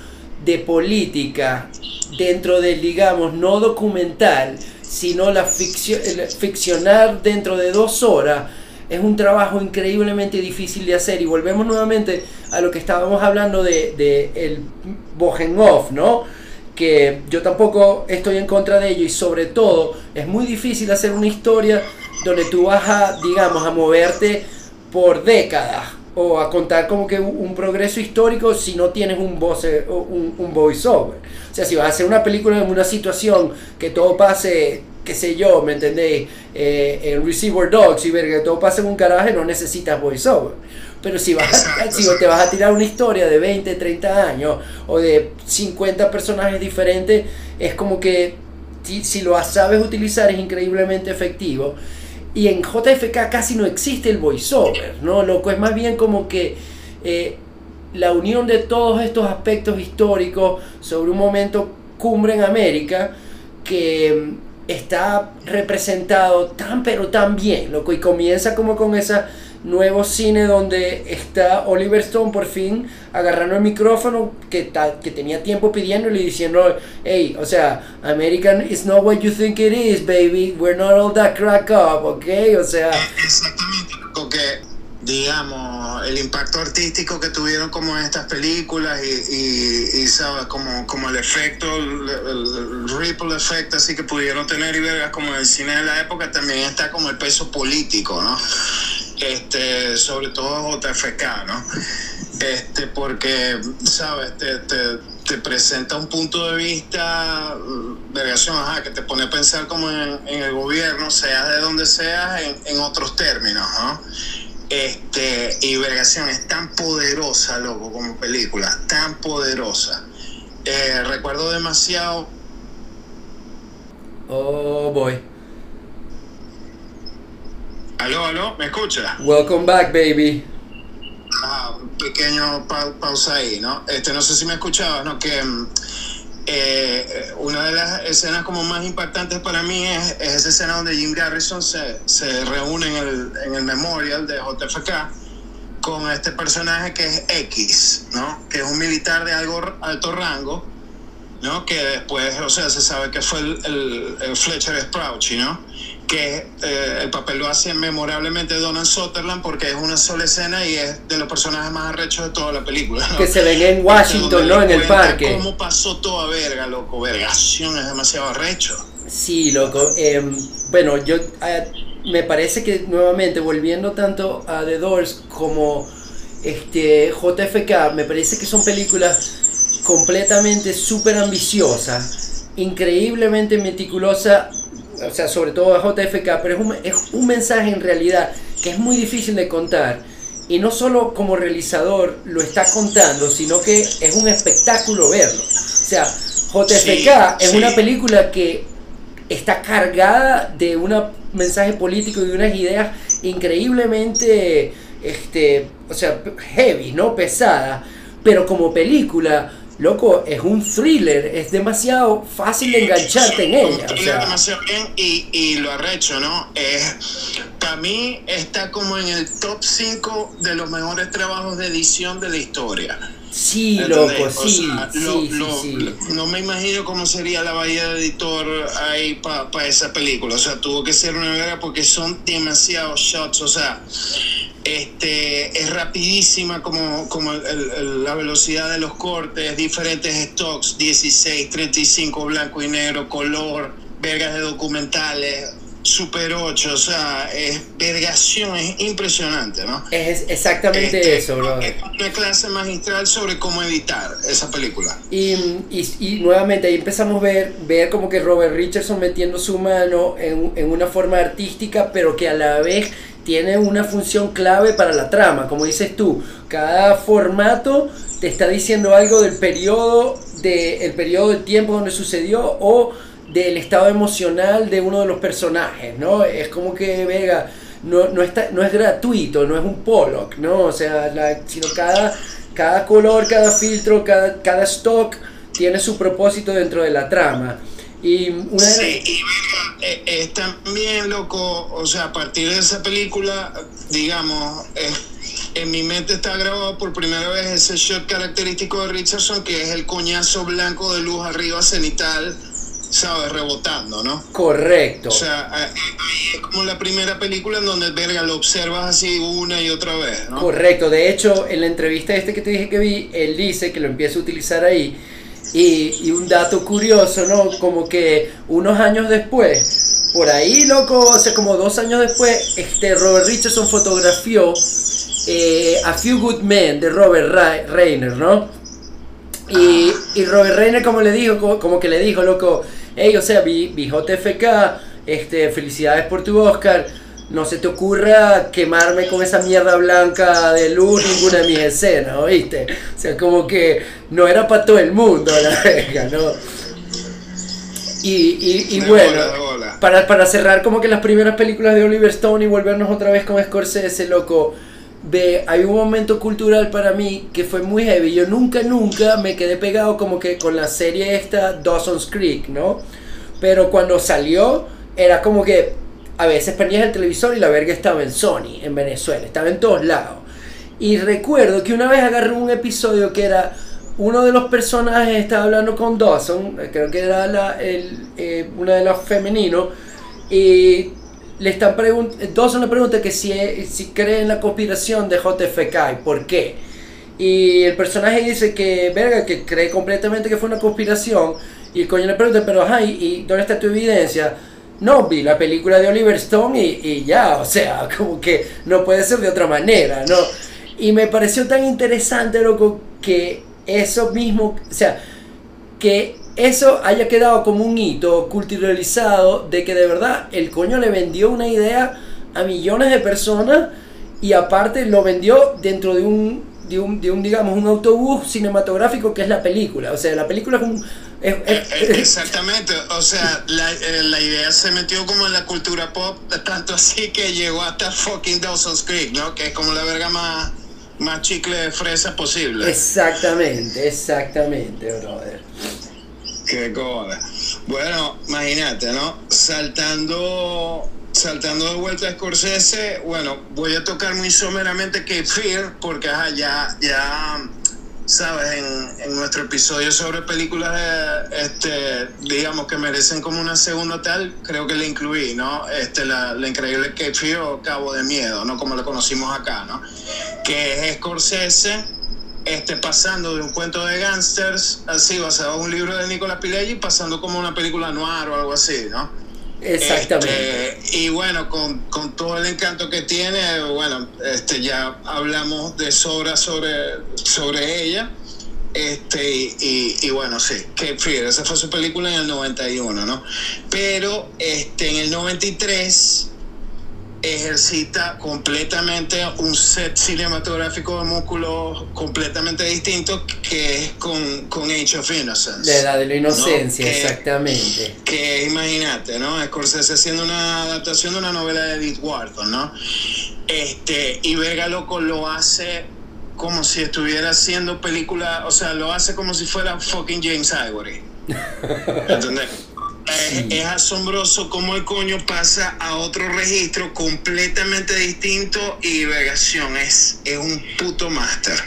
de política dentro del, digamos, no documental, sino la ficción, ficcionar dentro de dos horas, es un trabajo increíblemente difícil de hacer y volvemos nuevamente a lo que estábamos hablando de, de el Bogenhoff, ¿no? Que yo tampoco estoy en contra de ello y sobre todo es muy difícil hacer una historia donde tú vas a, digamos, a moverte por décadas o a contar como que un progreso histórico si no tienes un, voice, un, un voiceover. O sea, si vas a hacer una película en una situación que todo pase qué sé yo, ¿me entendéis? Eh, en Receiver Dogs y ver que todo pasa en un garaje no necesitas voiceover. Pero si, vas si te vas a tirar una historia de 20, 30 años o de 50 personajes diferentes, es como que si, lo sabes utilizar es increíblemente efectivo. Y en JFK casi no existe el voiceover, ¿no? Loco, es más bien como que eh, la unión de todos estos aspectos históricos sobre un momento cumbre en América que está representado tan pero tan bien, loco, y comienza como con ese nuevo cine donde está Oliver Stone por fin agarrando el micrófono que, que tenía tiempo pidiéndole y diciendo, hey, o sea, American is not what you think it is, baby, we're not all that crack up, ok, o sea... Exactamente, porque digamos, el impacto artístico que tuvieron como estas películas y, y, ¿sabes? Como, como el efecto, el, ripple effect así que pudieron tener y vergas como el cine de la época, también está como el peso político, ¿no? Este, sobre todo JFK, ¿no? Este, porque, ¿sabes? Te, te, te presenta un punto de vista, vergación, ajá, que te pone a pensar como en, en el gobierno, sea de donde seas, en, en otros términos, ¿no? Este, y Vergación es tan poderosa, loco, como película, tan poderosa. Eh, recuerdo demasiado. Oh boy. Aló, aló, ¿me escucha? Welcome back, baby. Ah, pequeño pausa ahí, ¿no? Este, no sé si me escuchabas, ¿no? Que mm, eh, una de las escenas como más impactantes para mí es, esa escena donde Jim Garrison se, se reúne en el, en el memorial de JFK con este personaje que es X, ¿no? Que es un militar de algo alto rango, ¿no? Que después, o sea, se sabe que fue el, el, Fletcher Sprouchy, ¿no? Que eh, el papel lo hace memorablemente Donald Sutherland porque es una sola escena y es de los personajes más arrechos de toda la película. Que se ven en Washington, ¿no? En el parque. ¿Cómo pasó toda verga, loco? Vergación es demasiado arrecho. Sí, loco. Em, bueno, yo eh, me parece que nuevamente, volviendo tanto a The Doors como este JFK, me parece que son películas completamente súper ambiciosas, increíblemente meticulosas o sea, sobre todo a JFK, pero es un, es un mensaje en realidad que es muy difícil de contar. Y no solo como realizador lo está contando, sino que es un espectáculo verlo. O sea, JFK es una película que está cargada de un mensaje político y de unas ideas increíblemente, este, o sea, heavy, ¿no? Pesada. Pero como película loco, es un thriller, es demasiado fácil de engancharte en ella. O sea, demasiado bien y, y lo arrecho, ¿no? Es, para mí está como en el top 5 de los mejores trabajos de edición de la historia. Sí, loco, sí, sí, sí, No me imagino cómo sería la bahía de editor ahí para esa película. O sea, tuvo que ser una verdad porque son demasiados shots. O sea, este, es rapidísima como, como la velocidad de los cortes, diferentes stocks, 16, 35, blanco y negro, color, vergas de documentales, Super 8, o sea, es vergación, es impresionante, ¿no? Es exactamente este, eso, bro. Es una clase magistral sobre cómo editar esa película. Y, y, y, nuevamente ahí empezamos a ver, ver como que Robert Richardson metiendo su mano en, en una forma artística, pero que a la vez tiene una función clave para la trama, como dices tú, cada formato te está diciendo algo del periodo, de, el periodo de tiempo donde sucedió o del estado emocional de uno de los personajes, ¿no? Es como que, Vega, no, no, está, no es gratuito, no es un Pollock, ¿no? O sea, la, sino cada, cada color, cada filtro, cada, cada stock tiene su propósito dentro de la trama. Y una sí, y eh, es también loco, o sea, a partir de esa película, digamos, en mi mente está grabado por primera vez ese shot característico de Richardson, que es el coñazo blanco de luz arriba cenital, ¿sabes? Rebotando, ¿no? Correcto. O sea, ahí es como la primera película en donde, verga, lo observas así una y otra vez, ¿no? Correcto. De hecho, en la entrevista este que te dije que vi, él dice que lo empieza a utilizar ahí y, un dato curioso, ¿no? Como que unos años después, por ahí, loco, o sea, como dos años después, este Robert Richardson fotografió eh, A Few Good Men de Robert Reiner, ¿no? Y, y, Robert Reiner como le dijo, como, que le dijo, loco, hey, o sea, vi, vi este, felicidades por tu Oscar no se te ocurra quemarme con esa mierda blanca de luz ninguna de mis escenas, ¿oíste? O sea, como que no era para todo el mundo la (laughs) verga, ¿no? Y, y, bueno, Para, para cerrar como que las primeras películas de Oliver Stone y volvernos otra vez con Scorsese, loco, ve, hay un momento cultural para mí que fue muy heavy. Yo nunca, nunca me quedé pegado como que con la serie esta Dawson's Creek, ¿no? Pero cuando salió, era como que a veces prendías el televisor y la verga estaba en Sony, en Venezuela, estaba en todos lados. Y recuerdo que una vez agarré un episodio que era uno de los personajes estaba hablando con Dawson, creo que era el, eh, uno de los femeninos, y le están Dawson le pregunta que si, si cree en la conspiración de JFK y por qué. Y el personaje dice que, verga, que cree completamente que fue una conspiración. Y el coño le pregunta, pero ajá, ¿y dónde está tu evidencia? No, vi la película de Oliver Stone y, ya, o sea, (laughs) como que no puede ser de otra manera, ¿no? Y me pareció tan interesante, loco, que eso mismo, o sea, que eso haya quedado como un hito culturalizado de que de verdad el coño le vendió una idea a millones de personas y aparte lo vendió dentro de un, de un, de un digamos, un autobús cinematográfico que es la película. O sea, la película es un, eh, eh, exactamente, o sea, eh, la, idea se metió como en la cultura pop, tanto así que llegó hasta fucking Dawson's Creek, ¿no? Que es como la verga más, más chicle de fresa posible. Exactamente, exactamente, brother. Qué coda. Bueno, imagínate, ¿no? Saltando saltando de vuelta a Scorsese, bueno, voy a tocar muy someramente que Fear, porque ajá, ya, ya sabes, en, nuestro episodio sobre películas, este, digamos, que merecen como una segunda tal, creo que le incluí, ¿no? Este, la, increíble Cape o Cabo de Miedo, ¿no? Como lo conocimos acá, ¿no? Que es Scorsese, este, pasando de un cuento de gángsters, así, basado en un libro de Nicolas Pileggi, pasando como una película noir o algo así, ¿no? Exactamente. Este, y bueno, con, con, todo el encanto que tiene, bueno, este, ya hablamos de sobra sobre, sobre ella. Este, y, y, bueno, sí, que Fear, esa fue su película en el 91, ¿no? Pero este, en el 93 ejercita completamente un set cinematográfico de músculos completamente distinto que es con, con Age of Innocence. De la de la inocencia, exactamente. Que imagínate, ¿no? Scorsese haciendo una adaptación de una novela de Edith Wharton, ¿no? Este, y Vega Loco lo hace como si estuviera haciendo película, o sea, lo hace como si fuera fucking James Ivory. (laughs) ¿Entendés? Es, es, asombroso cómo el coño pasa a otro registro completamente distinto y vegación es, es un puto máster.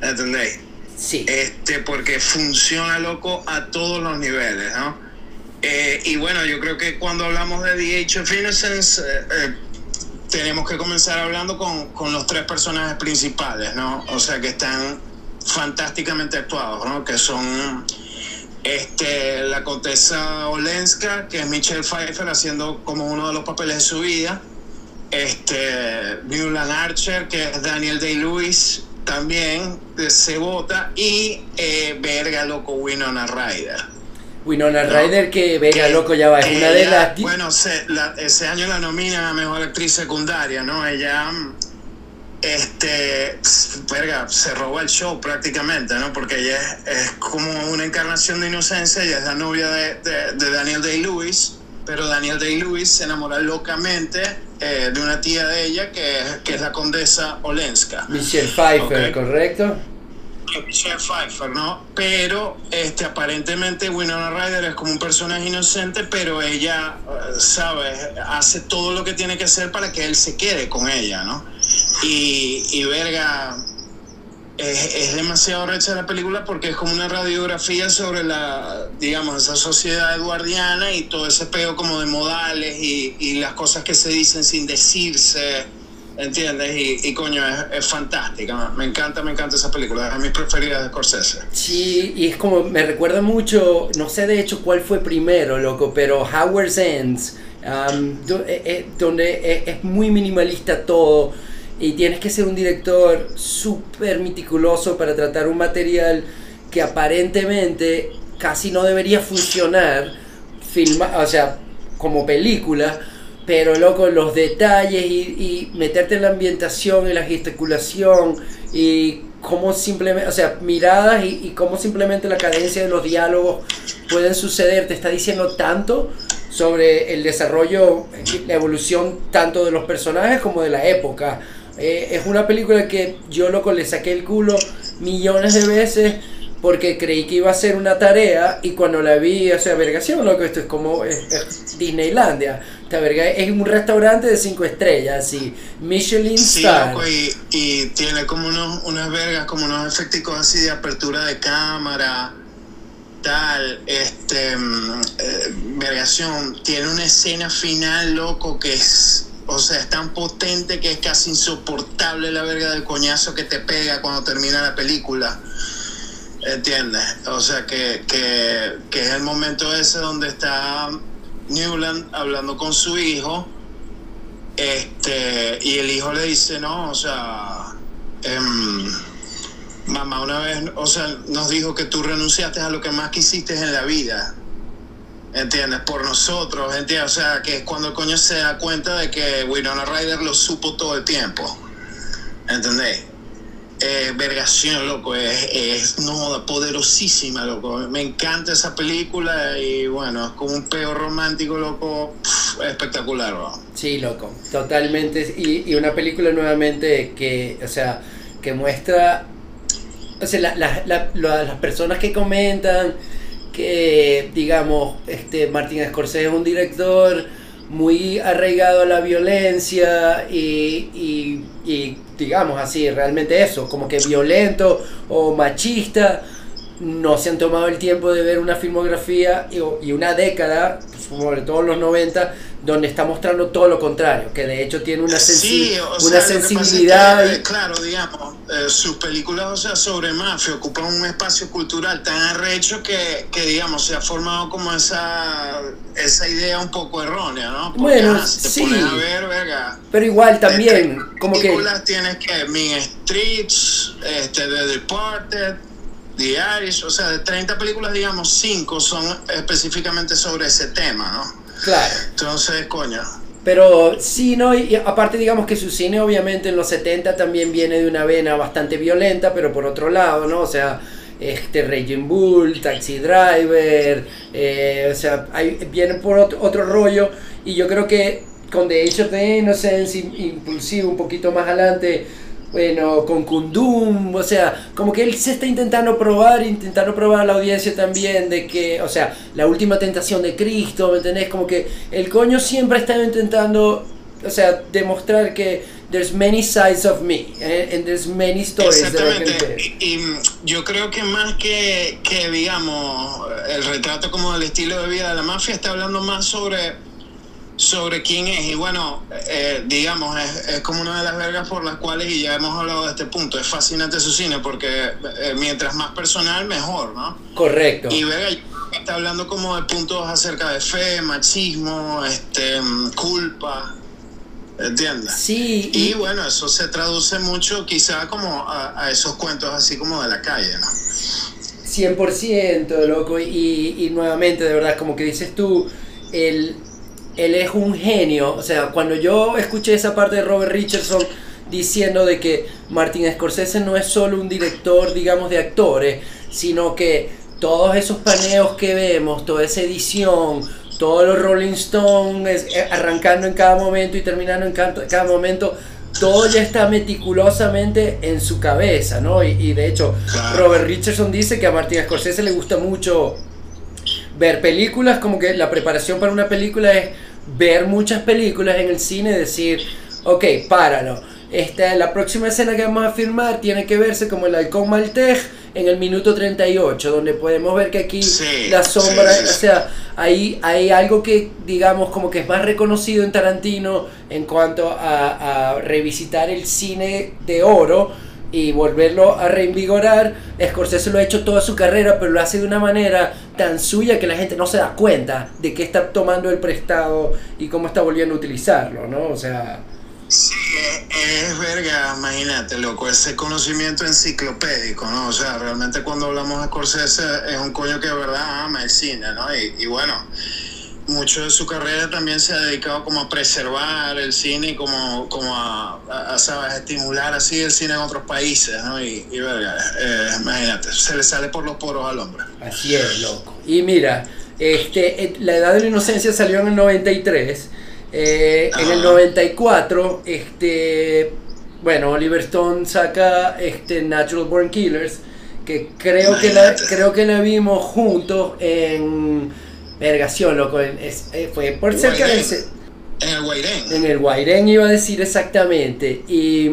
¿Entendéis? Sí. Este, porque funciona loco a todos los niveles, ¿no? Eh, y bueno, yo creo que cuando hablamos de The Age of Innocence, eh, eh, tenemos que comenzar hablando con, con, los tres personajes principales, ¿no? O sea, que están fantásticamente actuados, ¿no? Que son este, la contesa Olenska, que es Michelle Pfeiffer haciendo como uno de los papeles de su vida, este, Newland Archer, que es Daniel Day-Lewis, también se vota, y eh, Verga Loco Winona Ryder. Winona Ryder, que Verga Loco ya va, es una de las... Bueno, se, la, ese año la nominan a Mejor Actriz Secundaria, ¿no? Ella este, verga, se roba el show prácticamente, ¿no? Porque ella es, es, como una encarnación de inocencia, ella es la novia de, de, de Daniel Day-Lewis, pero Daniel Day-Lewis se enamora locamente eh, de una tía de ella que, que es la condesa Olenska. Michelle Pfeiffer, ¿okay? ¿correcto? Michelle Pfeiffer, ¿no? Pero este, aparentemente Winona Ryder es como un personaje inocente, pero ella, ¿sabes? Hace todo lo que tiene que hacer para que él se quede con ella, ¿no? Y, y verga, es, es, demasiado recha la película porque es como una radiografía sobre la, digamos, esa sociedad eduardiana y todo ese peo como de modales y, y las cosas que se dicen sin decirse, ¿entiendes? Y, y coño, es, es, fantástica, me encanta, me encanta esa película, es de mis preferidas de Scorsese. Sí, y es como, me recuerda mucho, no sé de hecho cuál fue primero, loco, pero Howard's Ends, um, donde es muy minimalista todo y tienes que ser un director súper meticuloso para tratar un material que aparentemente casi no debería funcionar filma, o sea, como película, pero loco, los detalles y, meterte en la ambientación y la gesticulación y cómo simplemente, o sea, miradas y, y cómo simplemente la cadencia de los diálogos pueden suceder, te está diciendo tanto sobre el desarrollo, la evolución tanto de los personajes como de la época. Eh, es una película que yo loco le saqué el culo millones de veces porque creí que iba a ser una tarea y cuando la vi, o sea, vergación, loco, esto es como es, es Disneylandia. Esta verga es un restaurante de cinco estrellas, así, Michelin sí, Star. Loco, y, y, tiene como unos, unas vergas, como unos efectos así de apertura de cámara, tal, este, eh, vergación. Tiene una escena final, loco, que es o sea, es tan potente que es casi insoportable la verga del coñazo que te pega cuando termina la película. ¿Entiendes? O sea, que, que, que es el momento ese donde está Newland hablando con su hijo. Este, y el hijo le dice, no, o sea, eh, mamá una vez, o sea, nos dijo que tú renunciaste a lo que más quisiste en la vida. ¿Entiendes? Por nosotros, ¿entiendes? O sea, que es cuando el coño se da cuenta de que Winona Ryder lo supo todo el tiempo, ¿entendés? Eh, vergación, loco, es, es no, poderosísima, loco. Me encanta esa película y bueno, es como un peo romántico, loco, espectacular, ¿no? Sí, loco, totalmente. Y, y, una película nuevamente que, o sea, que muestra, o sea, la, la, la, las personas que comentan que, digamos, este Martin Scorsese es un director muy arraigado a la violencia y, y, y, digamos así, realmente eso, como que violento o machista, no se han tomado el tiempo de ver una filmografía y, y una década, sobre todo en los 90, donde está mostrando todo lo contrario, que de hecho tiene una, sensi sí, o una sea, sensibilidad. Es que, claro, digamos, eh, sus películas, o sea, sobre mafia, ocupan un espacio cultural tan arrecho que, que digamos, se ha formado como esa, esa idea un poco errónea, ¿no? Porque, bueno, ah, si te sí. pones a ver, verga, Pero igual también, como que... películas tienes que Mean Streets, este, The Departed, The Irish, o sea, de 30 películas, digamos, 5 son específicamente sobre ese tema, ¿no? Claro. Entonces, coño. Pero sí, ¿no? Y, aparte digamos que su cine obviamente en los 70 también viene de una vena bastante violenta, pero por otro lado, ¿no? O sea, este Raging Bull, Taxi Driver, eh, o sea, hay, vienen por otro, otro, rollo y yo creo que con The Age of the Innocence, Impulsivo, un poquito más adelante, bueno, con Kundum, o sea, como que él se está intentando probar, intentando probar a la audiencia también de que, o sea, la última tentación de Cristo, ¿me entendés? Como que el coño siempre estado intentando, o sea, demostrar que there's many sides of me, eh, and there's many stories. Exactamente, y, y, yo creo que más que, que, digamos, el retrato como del estilo de vida de la mafia, está hablando más sobre sobre quién es. Y bueno, eh, digamos, es, es, como una de las vergas por las cuales, y ya hemos hablado de este punto, es fascinante su cine porque eh, mientras más personal, mejor, ¿no? Correcto. Y verga, está hablando como de puntos acerca de fe, machismo, este, culpa. ¿Entiendes? Sí. Y, y, bueno, eso se traduce mucho quizá como a, a, esos cuentos así como de la calle, ¿no? 100%, loco. Y, y nuevamente, de verdad, como que dices tú, el, él es un genio. O sea, cuando yo escuché esa parte de Robert Richardson diciendo de que Martin Scorsese no es solo un director, digamos, de actores, sino que todos esos paneos que vemos, toda esa edición, todos los Rolling Stones eh, arrancando en cada momento y terminando en cada momento, todo ya está meticulosamente en su cabeza, ¿no? Y, y de hecho, Robert Richardson dice que a Martin Scorsese le gusta mucho ver películas, como que la preparación para una película es ver muchas películas en el cine y decir, ok, páralo. Esta, la próxima escena que vamos a filmar tiene que verse como el halcón maltés en el minuto 38, donde podemos ver que aquí sí, la sombra, sí, sí, o sea, hay, hay algo que digamos como que es más reconocido en Tarantino en cuanto a, a revisitar el cine de oro y volverlo a reinvigorar. Scorsese lo ha hecho toda su carrera, pero lo hace de una manera tan suya que la gente no se da cuenta de que está tomando el prestado y cómo está volviendo a utilizarlo, ¿no? O sea... Sí, es verga, imagínate, loco, ese conocimiento enciclopédico, ¿no? O sea, realmente cuando hablamos de Scorsese es un coño que de verdad ama el cine, ¿no? Y, y bueno, mucho de su carrera también se ha dedicado como a preservar el cine y como, como a, a, estimular así el cine en otros países, ¿no? Y, y verga, eh, imagínate, se le sale por los poros al hombre. Así es, loco. Y mira, este, La Edad de la Inocencia salió en el 93. Eh, en el 94, este, bueno, Oliver Stone saca este, Natural Born Killers, que creo que, la, creo que la vimos juntos en Vergación, loco. Es, eh, fue por cerca de ese. En el Guairén. En el Guairén iba a decir exactamente. Y,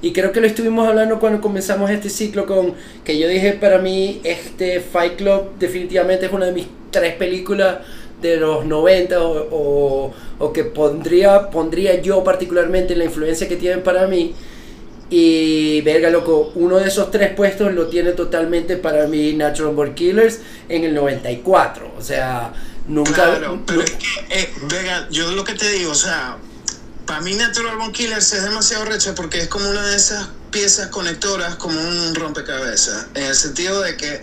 y, creo que lo estuvimos hablando cuando comenzamos este ciclo con que yo dije para mí este Fight Club definitivamente es una de mis tres películas de los 90 o, o, o que pondría, pondría yo particularmente la influencia que tienen para mí. Y verga, loco, uno de esos tres puestos lo tiene totalmente para mí Natural Born Killers en el 94. O sea, nunca. Claro, pero es que, eh, verga, yo lo que te digo, o sea, para mí Natural Born Killers es demasiado recho porque es como una de esas piezas conectoras, como un rompecabezas. En el sentido de que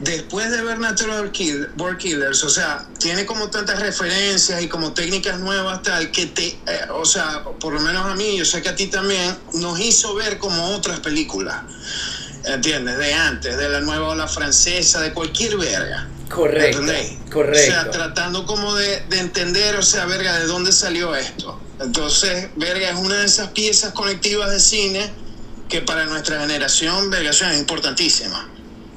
después de ver Natural Kill, Born Killers, o sea, tiene como tantas referencias y como técnicas nuevas tal que te, eh, o sea, por lo menos a mí, yo sé que a ti también, nos hizo ver como otras películas, ¿entiendes? De antes, de la nueva ola francesa, de cualquier verga. Correcto, ¿entendés? correcto. O sea, tratando como de, de entender, o sea, verga, de dónde salió esto. Entonces, verga, es una de esas piezas conectivas de cine que para nuestra generación, verga, es importantísima.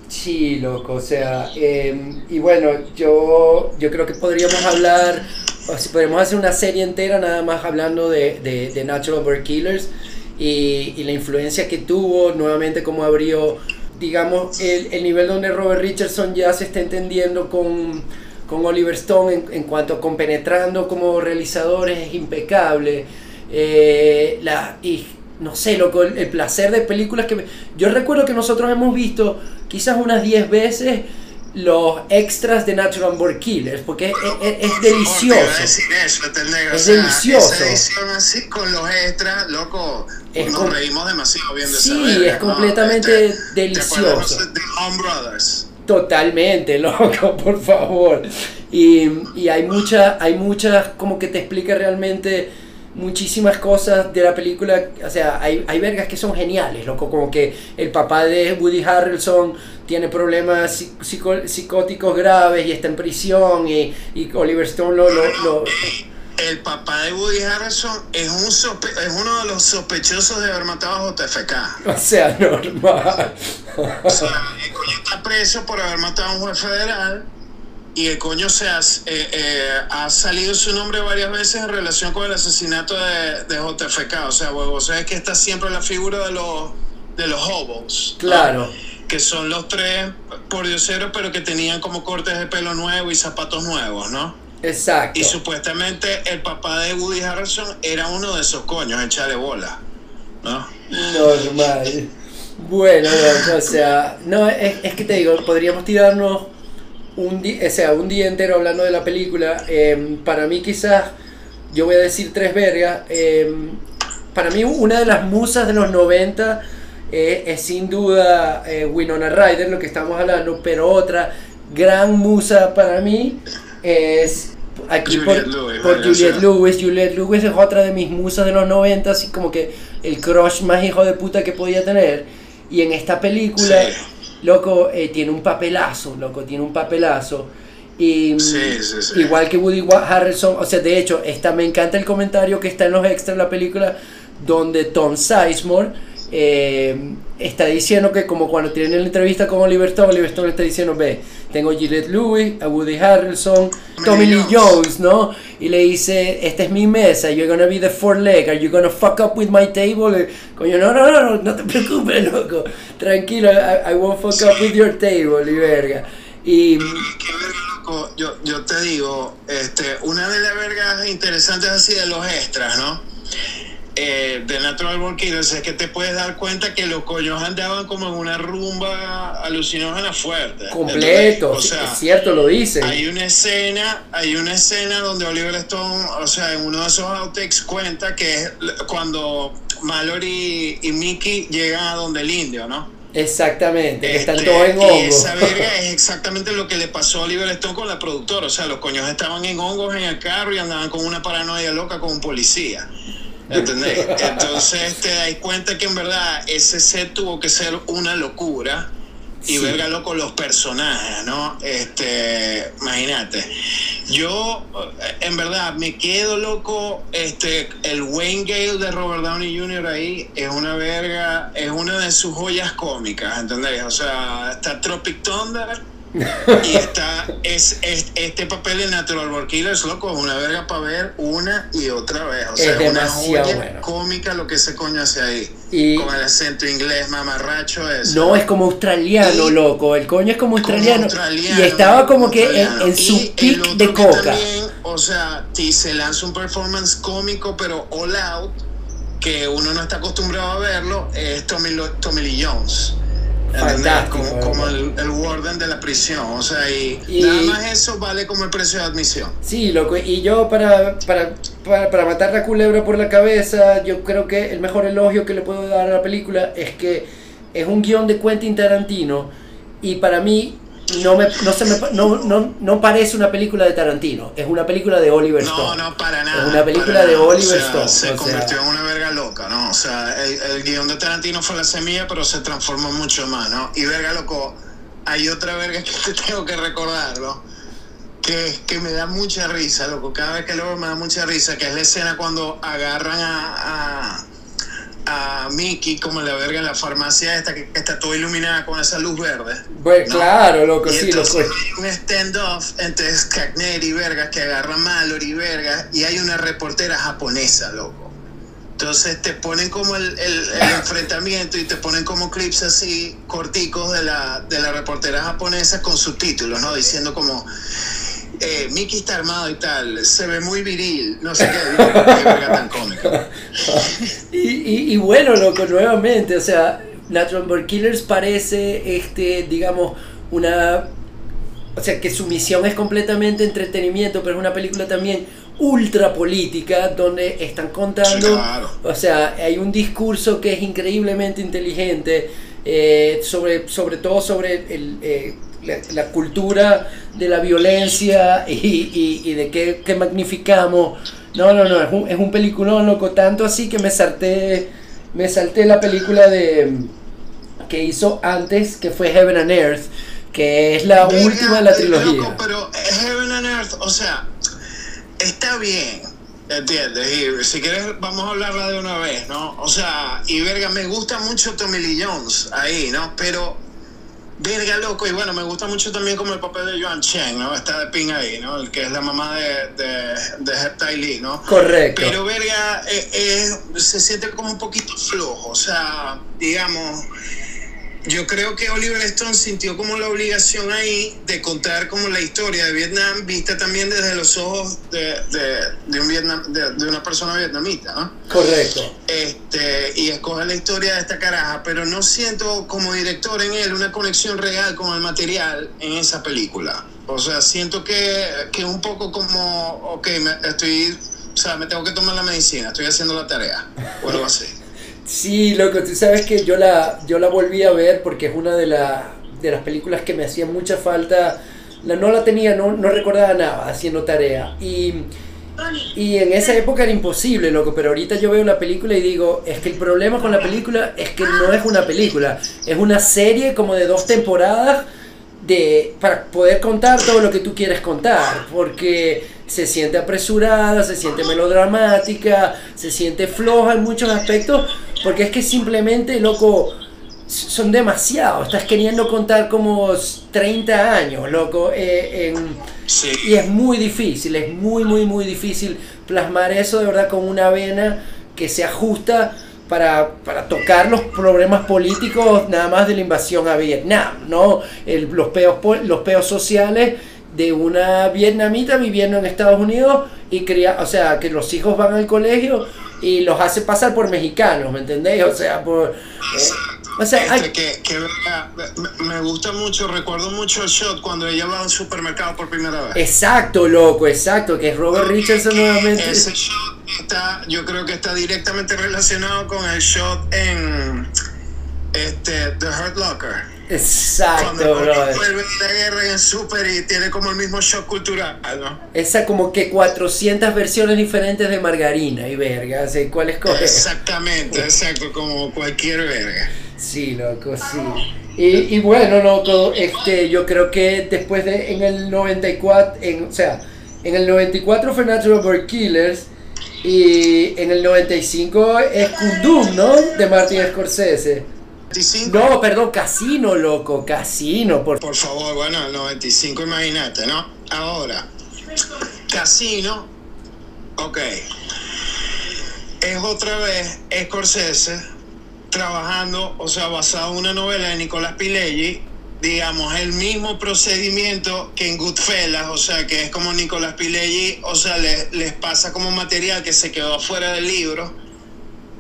Sí, loco, o sea, eh, y bueno, yo, yo creo que podríamos hablar, o si podríamos hacer una serie entera nada más hablando de, de, de Natural Born Killers y, y, la influencia que tuvo, nuevamente como abrió, digamos, el, el, nivel donde Robert Richardson ya se está entendiendo con, con Oliver Stone en, en cuanto a compenetrando como realizadores es impecable. Eh, la, no sé, loco, el, el, placer de películas que... Yo recuerdo que nosotros hemos visto quizás unas 10 veces los extras de Natural Born Killers, porque es, es, es delicioso. Oh, decir eso, negro. Es o sea, delicioso. Esa edición así con los extras, loco, es nos reímos demasiado viendo Sí, esa verga, es completamente ¿no? Este, delicioso. ¿Te de Home Brothers? Totalmente, (laughs) loco, por favor. Y, y hay muchas, hay muchas, como que te explica realmente muchísimas cosas de la película, o sea, hay, hay vergas que son geniales, loco, como que el papá de Woody Harrelson tiene problemas psico, psicóticos graves y está en prisión y, y Oliver Stone lo... lo, lo el papá de Woody Harrelson es, un sospe- es uno de los sospechosos de haber matado a JFK. (laughs) O sea, normal. O sea, el coño está preso por haber matado a un juez federal y el coño se ha, eh, eh, ha salido su nombre varias veces en relación con el asesinato de, de JFK. O sea, vos sabes que está siempre la figura de los, de los hobos. ¿no? Claro. Que son los tres pordioseros, pero que tenían como cortes de pelo nuevo y zapatos nuevos, ¿no? Exacto. Y supuestamente el papá de Woody Harrelson era uno de esos coños, echarle bola, ¿no? Normal. Bueno, no, o sea, no, es, es que te digo, podríamos tirarnos un día, o sea, un día entero hablando de la película. Eh, para mí quizás, yo voy a decir tres vergas. eh, para mí una de las musas de los 90 eh, es sin duda eh, Winona Ryder, lo que estamos hablando, pero otra gran musa para mí es aquí por, Juliette Lewis, por vaya, o Juliette. Lewis. Juliette Lewis es otra de mis musas de los 90, así como que el crush más hijo de puta que podía tener. Y en esta película, Sí. Loco, eh, tiene un papelazo, loco, tiene un papelazo. Y mm, Sí, sí, sí. igual que Woody Harrelson, o sea, de hecho, esta, me encanta el comentario que está en los extras de la película, donde Tom Sizemore eh, está diciendo que como cuando tienen la entrevista con Oliver Stone, Oliver Stone está diciendo, ve, tengo Gillette Lewis, a Woody Harrelson, Tommy Lee Jones, ¿no? Y le dice, esta es mi mesa, you're gonna be the four leg, are you gonna fuck up with my table? Coño, no, no, no, no, no te (laughs) preocupes, loco, tranquilo, I, I won't fuck up with your table, y verga. Y... Yo, yo te digo, este, una de las vergas interesantes así de los extras, ¿no? Eh, de Natural Born Killers es que te puedes dar cuenta que los coños andaban como en una rumba alucinógena fuerte. Completo, O sea, es cierto, lo dice. hay una escena, hay una escena donde Oliver Stone, o sea, en uno de esos outtakes cuenta que es cuando Mallory y Mickey llegan a donde el indio, ¿no? Exactamente, que están Este, todos en Y hongo. esa verga (laughs) es exactamente lo que le pasó a Oliver Stone con la productora. O sea, los coños estaban en hongos en el carro y andaban con una paranoia loca con un policía. ¿Entendés? (laughs) Entonces te das cuenta que en verdad ese set tuvo que ser una locura. Y Sí. verga loco los personajes, ¿no? Este, imagínate. Yo, en verdad, me quedo loco. Este, el Wayne Gale de Robert Downey Jr. ahí es una verga, es una de sus joyas cómicas, ¿entendés? O sea, está Tropic Thunder y está es, es- este papel de Natural Born Killers, loco, es una verga para ver una y otra vez. O sea, Es es, una joya bueno. cómica lo que ese coño hace ahí. Y- Con el acento inglés mamarracho ese. No, es como australiano, Y- loco. El coño es como Como australiano. australiano, y estaba como que en, australiano. en Y su otro de coca. también, o sea, si se lanza un performance cómico, pero all out, que uno no está acostumbrado a verlo, es Tommy, Lo- Tommy Lee Jones. Fantástico, Como, el, el warden de la prisión. O sea, y, Y- nada más eso vale como el precio de admisión. Sí, loco. Y yo para, para, para, para matar la culebra por la cabeza, yo creo que el mejor elogio que le puedo dar a la película es que es un guion de Quentin Tarantino y para mí no, me, no, se me, no, no, no parece una película de Tarantino, es una película de Oliver No, Stone. no, para nada. Es una película de. Oliver O sea, Stone, Se o convirtió sea. en una verga loca, ¿no? O sea, el, el guion de Tarantino fue la semilla, pero se transformó mucho más, ¿no? Y verga loco, hay otra verga que (laughs) te tengo que recordar, ¿no? Que, que me da mucha risa, loco. Cada vez que lo veo me da mucha risa, que es la escena cuando agarran a, a, a Mickey como la verga en la farmacia esta que, que está toda iluminada con esa luz verde. ¿no? claro, loco, Y sí, entonces loco. hay un stand-off entre Skagner y Vergas que agarra a Mallory y Vergas y hay una reportera japonesa, loco. Entonces te ponen como el, el- el (laughs) enfrentamiento y te ponen como clips así corticos de la, de la reportera japonesa con subtítulos, ¿no? Diciendo como, eh, Mickey está armado y tal, se ve muy viril, no sé qué, tan. (laughs) Y, y, y bueno, loco, nuevamente, o sea, Natural Born Killers parece, este, digamos, una... O sea, que su misión es completamente entretenimiento, pero es una película también ultra política, donde están contando... Sí, claro. O sea, hay un discurso que es increíblemente inteligente, eh, sobre, sobre todo sobre el, eh, la, la cultura de la violencia y, y- y de qué, qué magnificamos. No, no, no, es un, es un peliculón, loco, tanto así que me salté, me salté la película de que hizo antes, que fue Heaven and Earth, que es la última de la eh, trilogía. loco, pero Heaven and Earth, o sea, está bien, ¿Entiendes? Y si quieres, vamos a hablarla de una vez, ¿no? O sea, y verga, me gusta mucho Tommy Lee Jones ahí, ¿no? Pero, verga, loco, y bueno, me gusta mucho también como el papel de Joan Chen, ¿no? Está de ping ahí, ¿no? El que es la mamá de, de, de Lee, ¿no? Correcto. Pero, verga, eh, eh, se siente como un poquito flojo, o sea, digamos yo creo que Oliver Stone sintió como la obligación ahí de contar como la historia de Vietnam vista también desde los ojos de, de, un Vietnam, de, una persona vietnamita, ¿no? Correcto. Este, y escoge la historia de esta caraja, pero no siento como director en él una conexión real con el material en esa película. O sea, siento que, que un poco como, ok, me, estoy, o sea, me tengo que tomar la medicina, estoy haciendo la tarea, o algo así. Sí, loco, tú sabes que yo la, yo la volví a ver porque es una de, de las películas que me hacía mucha falta. La, no la tenía, no, no recordaba nada haciendo tarea. Y, y en esa época era imposible, loco, pero ahorita yo veo la película y digo, es que el problema con la película es que no es una película, es una serie como de dos temporadas de, para poder contar todo lo que tú quieres contar, porque se siente apresurada, se siente melodramática, se siente floja en muchos aspectos, porque es que simplemente, loco, son demasiados. Estás queriendo contar como 30 años, loco. Eh, y es muy difícil, es muy, muy, muy difícil plasmar eso de verdad con una vena que se ajusta para, para tocar los problemas políticos nada más de la invasión a Vietnam, ¿no? los, peos, los peos sociales de una vietnamita viviendo en Estados Unidos y cría, o sea, que los hijos van al colegio y los hace pasar por mexicanos, ¿me entendéis? O sea, por... Eh, o sea, este, que, que, me gusta mucho, recuerdo mucho el shot cuando ella va al supermercado por primera vez. Exacto, loco, exacto, que es Robert Richardson nuevamente. Ese shot está, yo creo que está directamente relacionado con el shot en este, The Hurt Locker. Exacto, bro. Vuelve la guerra en Super y tiene como el mismo shock cultural, ¿no? Esa como que 400 versiones diferentes de margarina y verga, ¿cuál es Exactamente, exacto, como cualquier verga. Sí, loco, sí. Y, y, bueno, loco, este, yo creo que después de, en el 94, en, o sea, en el 94 fue Natural Born Killers y en el 95 es Kundum, ¿no? De Martin Scorsese. No, perdón, casino, loco, casino. Por, por favor, bueno, el 95, imagínate, ¿no? Ahora, casino, ok. Es otra vez Scorsese trabajando, o sea, basado en una novela de Nicolás Pileggi, digamos, el mismo procedimiento que en Goodfellas, o sea, que es como Nicolás Pileggi, o sea, les, les pasa como material que se quedó afuera del libro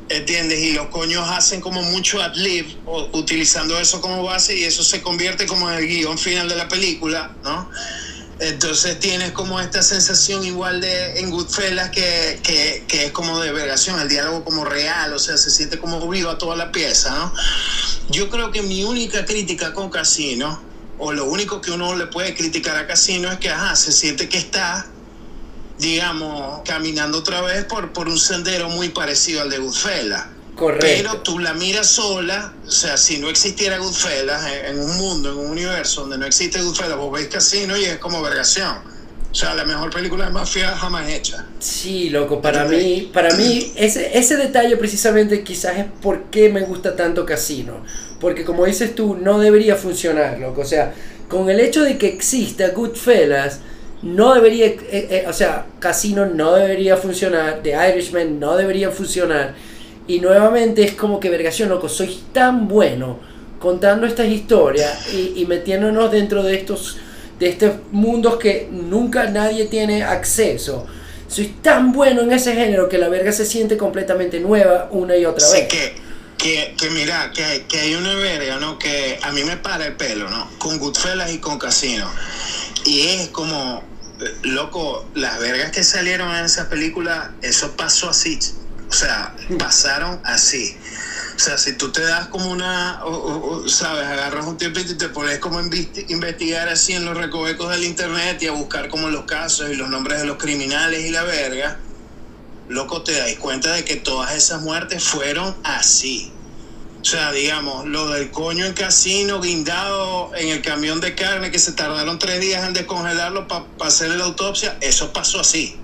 ¿Entiendes? Y los coños hacen como mucho ad-lib, utilizando eso como base, y eso se convierte como en el guion final de la película, ¿no? Entonces tienes como esta sensación igual de en Goodfellas que, que, que es como de vergación, el diálogo como real, o sea, se siente como viva toda la pieza, ¿no? Yo creo que mi única crítica con Casino, o lo único que uno le puede criticar a Casino es que, ajá, se siente que está digamos, caminando otra vez por, por un sendero muy parecido al de Goodfellas. Correcto. Pero tú la miras sola, o sea, si no existiera Goodfellas, en, un mundo, en un universo donde no existe Goodfellas, vos veis Casino y es como vergación. O sea, la mejor película de mafia jamás hecha. Sí, loco, para mí, para mí ese, ese detalle precisamente quizás es por qué me gusta tanto Casino. Porque como dices tú, no debería funcionar, loco. O sea, con el hecho de que exista Goodfellas, no debería, eh, eh, o sea, Casino no debería funcionar, The Irishman no debería funcionar. Y nuevamente es como que, vergación, loco, soy tan bueno contando estas historias y, metiéndonos dentro de estos, de estos mundos que nunca nadie tiene acceso. Soy tan bueno en ese género que la verga se siente completamente nueva una y otra vez. Que, que, que mira, que que hay una verga, ¿no? Que a mí me para el pelo, ¿no? Con Goodfellas y con Casino. Y es como, loco, las vergas que salieron en esa película, eso pasó así. O sea, pasaron así. O sea, si tú te das como una, sabes, agarras un tiempito y te pones como investigar así en los recovecos del internet y a buscar como los casos y los nombres de los criminales y la verga, loco, te das cuenta de que todas esas muertes fueron así. O sea, digamos, lo del coño en casino guindado en el camión de carne que se tardaron tres días en descongelarlo para hacerle la autopsia, eso pasó así.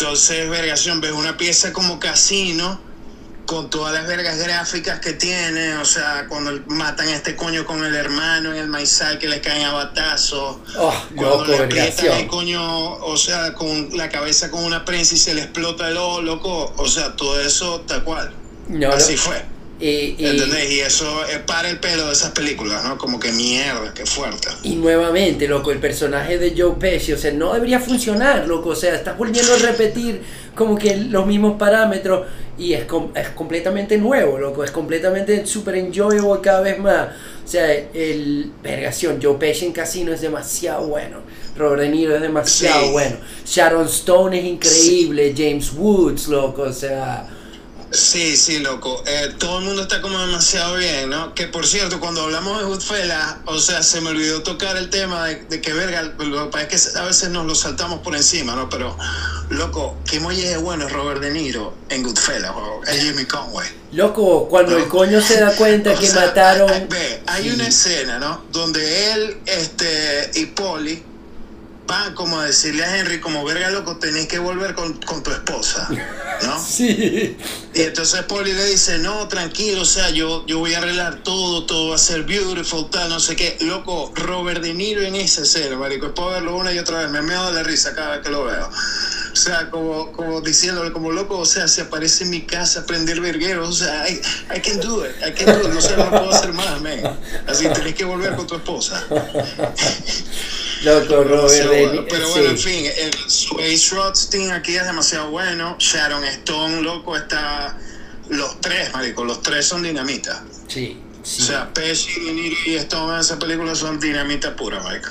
Entonces, vergación, ves una pieza como Casino con todas las vergas gráficas que tiene, o sea, cuando matan a este coño con el hermano en el maizal que le caen a batazos, Oh, cuando loco, le aprietan el coño, o sea, con la cabeza con una prensa y se le explota el ojo, loco, o sea, todo eso tal cual. No, Así no. fue. Y, y- ¿Entendés? Y eso es para el pelo de esas películas, ¿no? Como que mierda, qué fuerte. y nuevamente, loco, el personaje de Joe Pesci, o sea, no debería funcionar, loco, o sea, estás volviendo a repetir como que los mismos parámetros y es, com- es completamente nuevo, loco, es completamente super enjoyable cada vez más. O sea, el vergación, Joe Pesci en Casino es demasiado bueno, Robert De Niro es demasiado Sí. bueno, Sharon Stone es increíble, James Woods, loco, o sea, Sí, sí, loco. Eh, todo el mundo está como demasiado bien, ¿no? Que por cierto, cuando hablamos de Goodfellas, o sea, se me olvidó tocar el tema de, de que verga, lo que pasa es que a veces nos lo saltamos por encima, ¿no? Pero, loco, qué muelle de bueno es Robert De Niro en Goodfellas, o es Jimmy Conway. loco, cuando el coño se da cuenta (laughs) que sea, mataron... hay- ve, hay Sí. una escena, ¿no? Donde él este, y Polly van como a decirle a Henry, como verga, loco, tenés que volver con, con tu esposa, (laughs) ¿no? Sí. Y entonces Polly le dice, no, tranquilo, o sea, yo, yo voy a arreglar todo, todo va a ser beautiful, tal, no sé qué. Loco, Robert De Niro en esa escena, marico, es para verlo una y otra vez, me meo de la risa cada vez que lo veo. O sea, como, como diciéndole, como loco, o sea, si aparece en mi casa a prender verguero, o sea, I, I can do it, I can do it, no sé, no puedo hacer más, man. Así tenés que volver con tu esposa. (laughs) Loco, Robert De bueno. Niro. Pero sí. bueno, en fin, el Space Rothstein aquí es demasiado bueno. Sharon Stone, loco, está. Los tres, marico, los tres son dinamita. Sí, sí. O sea, Pesci, De Niro y Stone en esa película son dinamita pura, marico.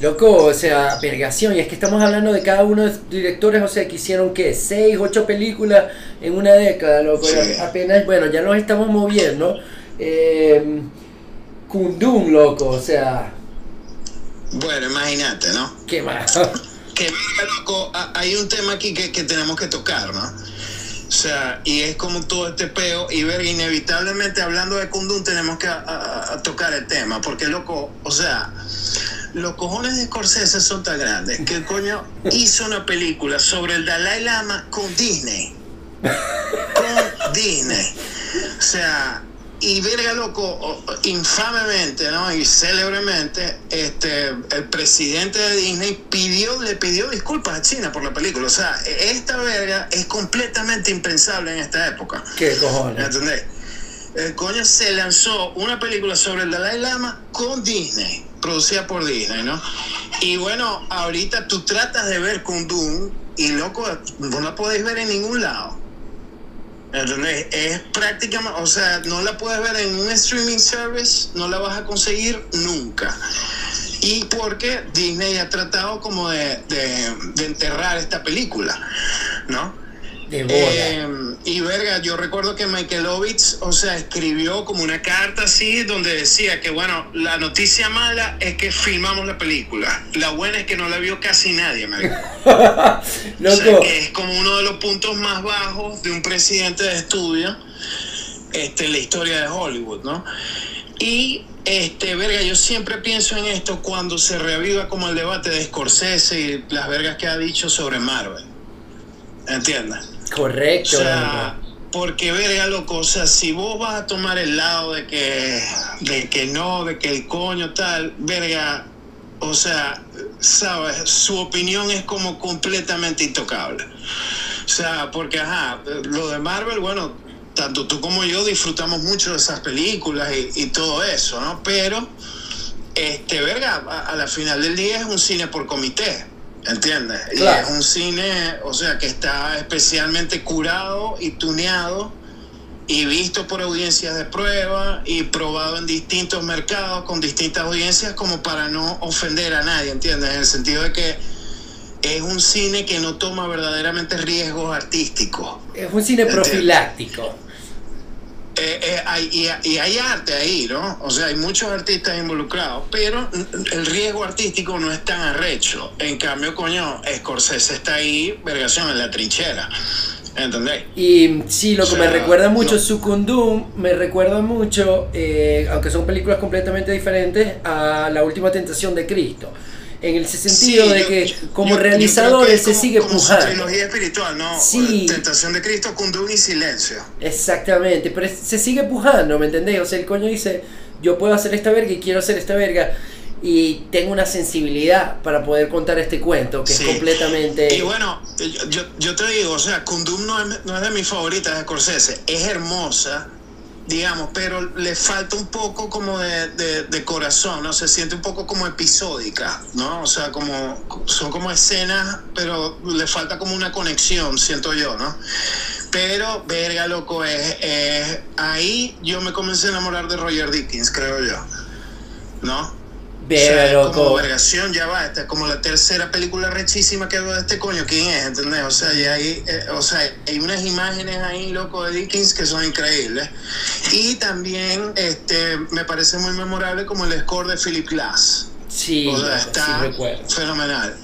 Loco, o sea, vergación. Y es que estamos hablando de cada uno de los directores, o sea, que hicieron, ¿qué? Seis, ocho películas en una década, loco. Sí. Apenas, bueno, ya nos estamos moviendo. Eh, Kundun, loco, o sea, Bueno, imagínate, ¿no? ¿qué más? Que loco, hay un tema aquí que, que tenemos que tocar, ¿no? O sea, y es como todo este peo, y ver, inevitablemente hablando de Kundun tenemos que tocar el tema, porque loco, o sea, los cojones de Scorsese son tan grandes que el coño hizo una película sobre el Dalai Lama con Disney. Con Disney. O sea, y verga loco, infamemente, ¿no? Y célebremente, este, el presidente de Disney pidió, le pidió disculpas a China por la película. O sea, esta verga es completamente impensable en esta época. ¿Qué cojones? ¿Entendés? El coño se lanzó una película sobre el Dalai Lama con Disney, producida por Disney, ¿no? Y bueno, ahorita tú tratas de ver Kundun y loco, no la podéis ver en ningún lado. ¿Entendés? Es prácticamente, o sea, no la puedes ver en un streaming service, no la vas a conseguir nunca. Y porque Disney ha tratado como de, de- de enterrar esta película, ¿no? De. Eh, y verga, yo recuerdo que Michaelovitz, o sea, escribió como una carta así donde decía que, bueno, la noticia mala es que filmamos la película. La buena es que no la vio casi nadie, marico. (laughs) O sea, que es como uno de los puntos más bajos de un presidente de estudio este, en la historia de Hollywood, ¿no? Y, este, verga, yo siempre pienso en esto cuando se reaviva como el debate de Scorsese y las vergas que ha dicho sobre Marvel. ¿Entiendes? Correcto. O sea, porque verga, loco, o sea, si vos vas a tomar el lado de que, de que no, de que el coño tal, verga, o sea, sabes, su opinión es como completamente intocable. O sea, porque, ajá, lo de Marvel, bueno, tanto tú como yo disfrutamos mucho de esas películas y, y todo eso, ¿no? Pero, este, verga, a, a la final del día es un cine por comité. ¿Entiendes? Claro. Y es un cine, o sea, que está especialmente curado y tuneado y visto por audiencias de prueba y probado en distintos mercados con distintas audiencias como para no ofender a nadie, ¿entiendes? En el sentido de que es un cine que no toma verdaderamente riesgos artísticos. Es un cine profiláctico. Eh, eh, hay- y, y hay arte ahí, ¿no? O sea, hay muchos artistas involucrados, pero el riesgo artístico no es tan arrecho. En cambio, coño, Scorsese está ahí, vergación, en la trinchera. ¿Entendéis? Y sí, lo que O me recuerda mucho no. Sukundum, me recuerda mucho, eh, aunque son películas completamente diferentes, a La Última Tentación de Cristo. En el sentido de que como realizador él se sigue como pujando. trilogía espiritual, ¿no? Sí. Tentación de Cristo, Kundun y Silencio. Exactamente, pero se sigue pujando, ¿me entendés? O sea, el coño dice, yo puedo hacer esta verga y quiero hacer esta verga y tengo una sensibilidad para poder contar este cuento que Sí. es completamente... Y bueno, yo, yo, yo te digo, o sea, Kundum no es, no es de mis favoritas de Scorsese, es hermosa, digamos, pero le falta un poco como de, de, de corazón, ¿no? Se siente un poco como episódica, ¿no? O sea, como, son como escenas, pero le falta como una conexión, siento yo, ¿no? Pero, verga, loco, es, es- ahí yo me comencé a enamorar de Roger Dickens, creo yo, ¿no? Verga, O sea. Como vergación, ya va. Esta es como la tercera película rechísima que veo de este coño. ¿Quién es? ¿Entendés? O sea, ya hay, eh, o sea, hay unas imágenes ahí, loco, de Dickens que son increíbles. Y también este, me parece muy memorable como el score de Philip Glass. Sí, o sea, sí está recuerdo. fenomenal.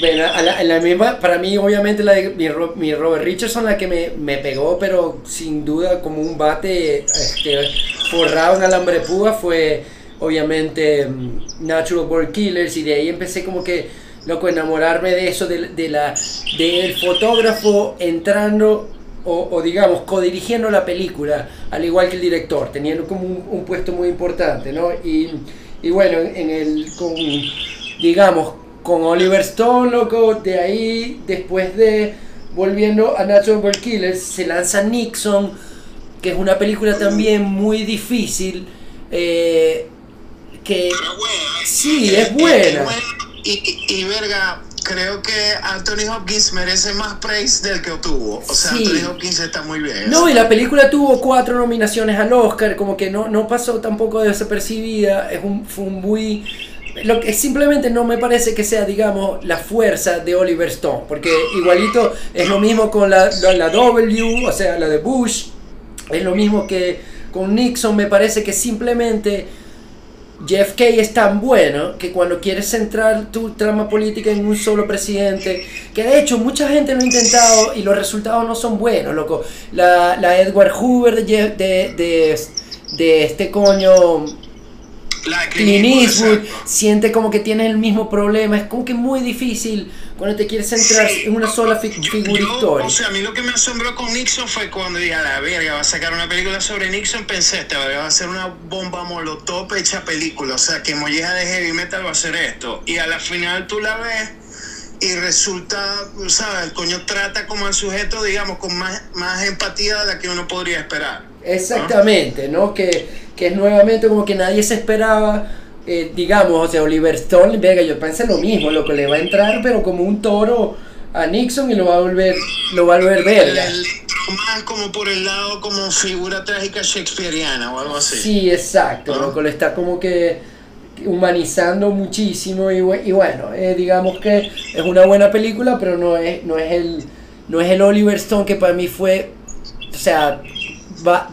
Bueno, a la, a la misma, para mí obviamente la de mi, mi Robert Richardson la que me, me pegó, pero sin duda como un bate este, forrado en alambre púa fue obviamente mm, Natural Born Killers y de ahí empecé como que loco enamorarme de eso, del fotógrafo entrando o, o digamos codirigiendo la película, al igual que el director, teniendo como un, puesto muy importante, ¿no? Y, y bueno, en, en el, con, digamos, con Oliver Stone, loco, de ahí, después de volviendo a Natural Born Killers, se lanza Nixon, que es una película también muy difícil, eh, que buena. sí, es buena. Y, y, y, verga, creo que Anthony Hopkins merece más praise del que obtuvo. O sea, Sí. Anthony Hopkins está muy bien. No, y la película tuvo cuatro nominaciones al Oscar, como que no, no pasó tampoco desapercibida, es un, fue un muy... Lo que simplemente no me parece que sea, digamos, la fuerza de Oliver Stone, porque igualito es lo mismo con la, la, la W, o sea, la de Bush, es lo mismo que con Nixon, me parece que simplemente JFK es tan bueno que cuando quieres centrar tu trama política en un solo presidente, que de hecho mucha gente lo ha intentado y los resultados no son buenos, loco. La, la Edward Hoover de, Jeff- de, de, de este coño Clint Eastwood siente como que tiene el mismo problema, es como que muy difícil cuando te quieres centrar en una sola fi- figura Yo, histórica. O sea, a mí lo que me asombró con Nixon fue cuando dije, a la verga, va a sacar una película sobre Nixon, pensé, esta va a ser una bomba molotov hecha película, o sea, que molleja de heavy metal va a ser esto. Y a la final tú la ves y resulta, ¿sabes? El coño trata como al sujeto, digamos, con más, más empatía de la que uno podría esperar. Exactamente, ¿no? Que, que es nuevamente como que nadie se esperaba, eh, digamos, o sea, Oliver Stone, verga, yo pensé lo mismo, lo que le va a entrar, pero como un toro a Nixon y lo va a volver, lo va a volver verga. más como por el lado como figura trágica shakespeariana o algo así. Sí, exacto, ¿No? loco, lo está como que humanizando muchísimo y, y bueno, eh, digamos que es una buena película, pero no es, no es el no es el Oliver Stone que para mí fue, o sea,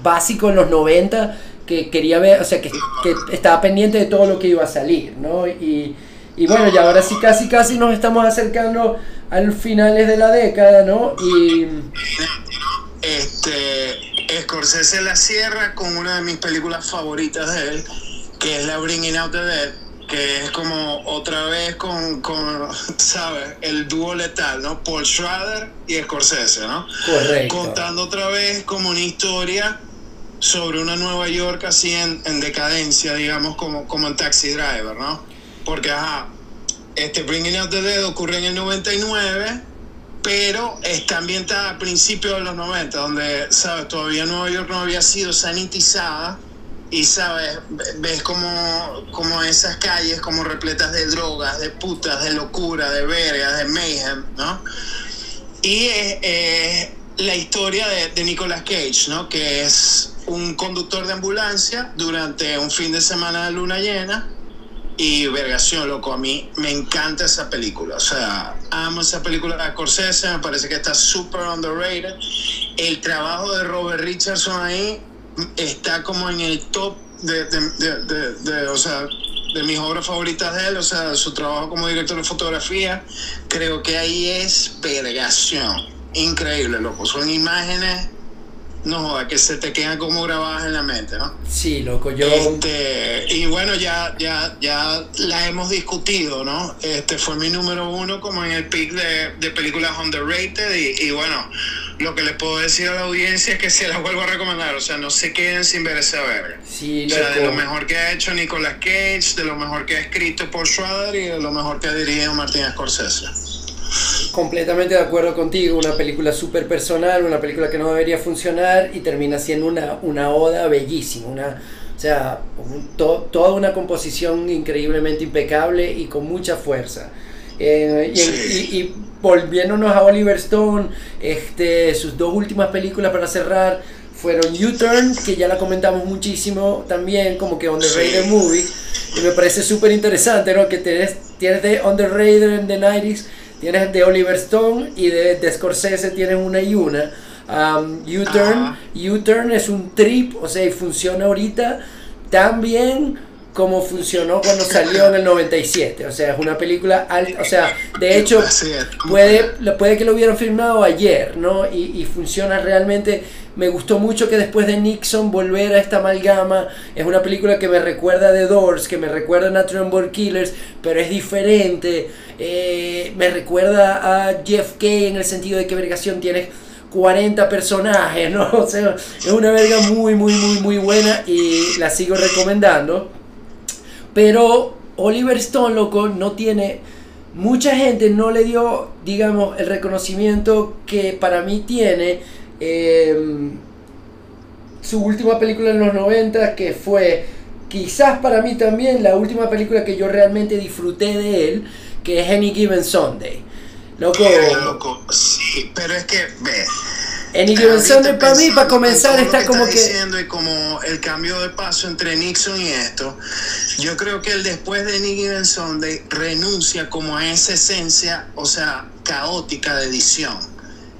básico en los 90, que quería ver, o sea, que, que estaba pendiente de todo lo que iba a salir, ¿no? Y, y bueno, y ahora sí casi casi nos estamos acercando al finales de la década, ¿no? Y Este, Scorsese la cierra con una de mis películas favoritas de él, que es la Bringing Out the Dead, que es como otra vez con, con ¿sabes? El dúo letal, ¿no? Paul Schrader y Scorsese, ¿no? correcto. Contando otra vez como una historia sobre una Nueva York así en, en decadencia, digamos, como, como Taxi Driver, ¿no? Porque, ajá, este Bringing Out the Dead ocurre en el 99, pero está ambientada a principios de los 90, donde, ¿sabes? Todavía Nueva York no había sido sanitizada y, ¿sabes? Ve- Ves como, como esas calles como repletas de drogas, de putas, de locura, de vergas, de mayhem, ¿no? Y es, es la historia de, de Nicolas Cage, ¿no? Que es un conductor de ambulancia durante un fin de semana de luna llena. Y vergación, loco, a mí me encanta esa película. O sea, amo esa película de Scorsese, me parece que está súper underrated. El trabajo de Robert Richardson ahí está como en el top de, de, de- de- o sea, de mis obras favoritas de él, o sea, su trabajo como director de fotografía, creo que ahí es vergación. Increíble, loco. Son imágenes no joda, que se te quedan como grabadas en la mente, ¿no? Sí, loco, yo... Este, y bueno, ya, ya, ya la hemos discutido, ¿no? Este fue mi número uno como en el pick de, de películas underrated y, y bueno, lo que les puedo decir a la audiencia es que se las vuelvo a recomendar, o sea, no se queden sin ver esa verga. Sí, O sea, de lo loco. mejor que ha hecho Nicolas Cage, de lo mejor que ha escrito Paul Schrader y de lo mejor que ha dirigido Martin Scorsese. Completamente de acuerdo contigo, una película súper personal, una película que no debería funcionar y termina siendo una, una oda bellísima, una, o sea, un- to- toda una composición increíblemente impecable y con mucha fuerza. Eh, y, Sí. y- y volviéndonos a Oliver Stone, este, sus dos últimas películas para cerrar fueron U-Turn, que ya la comentamos muchísimo también, como que Underrated Sí. Movie, y me parece súper interesante, ¿no? Que tienes, tienes de Underrated en the 90s, tienes de Oliver Stone y de, de Scorsese tienes una y una. Um, U-Turn, Ajá. U-Turn es un trip, o sea, y funciona ahorita tan bien como funcionó cuando salió en el 97. O sea, es una película alta, o sea, de hecho, puede, puede que lo hubieran filmado ayer, ¿no? Y, y funciona realmente. Me gustó mucho que después de Nixon volver a esta amalgama. Es una película que me recuerda a The Doors, que me recuerda a Natural Born Killers, pero es diferente. Eh, me recuerda a Jeff K en el sentido de que vergación tienes 40 personajes, ¿no? (laughs) O sea, es una verga muy, muy, muy, muy buena y la sigo recomendando. Pero Oliver Stone, loco, no tiene. Mucha gente no le dio, digamos, el reconocimiento que para mí tiene. eh, su última película en los 90, que fue quizás para mí también la última película que yo realmente disfruté de él, que es Any Given Sunday. Loco, loco, sí, pero es que. Given ahorita Sunday para mí, para en comenzar, está como que... diciendo y como el cambio de paso entre Nixon y esto, yo creo que él después de Given Sunday renuncia como a esa esencia, o sea, caótica de edición.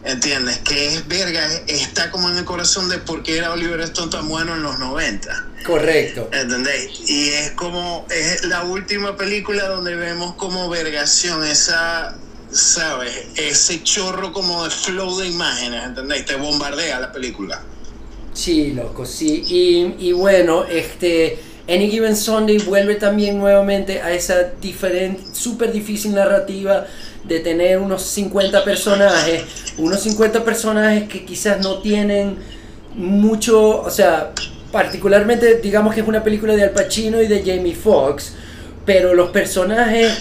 ¿Entiendes? Que es verga, es- está como en el corazón de por qué era Oliver Stone tan bueno en los 90. Correcto. ¿Entendéis? Y es como, es la última película donde vemos como vergación, esa, ¿sabes? Ese chorro como de flow de imágenes, ¿entendéis? Te bombardea la película. Sí, loco, sí. Y, y bueno, este. Any Given Sunday vuelve también nuevamente a esa diferente, súper difícil narrativa de tener unos 50 personajes, unos 50 personajes que quizás no tienen mucho, o sea, particularmente digamos que es una película de Al Pacino y de Jamie Foxx, pero los personajes,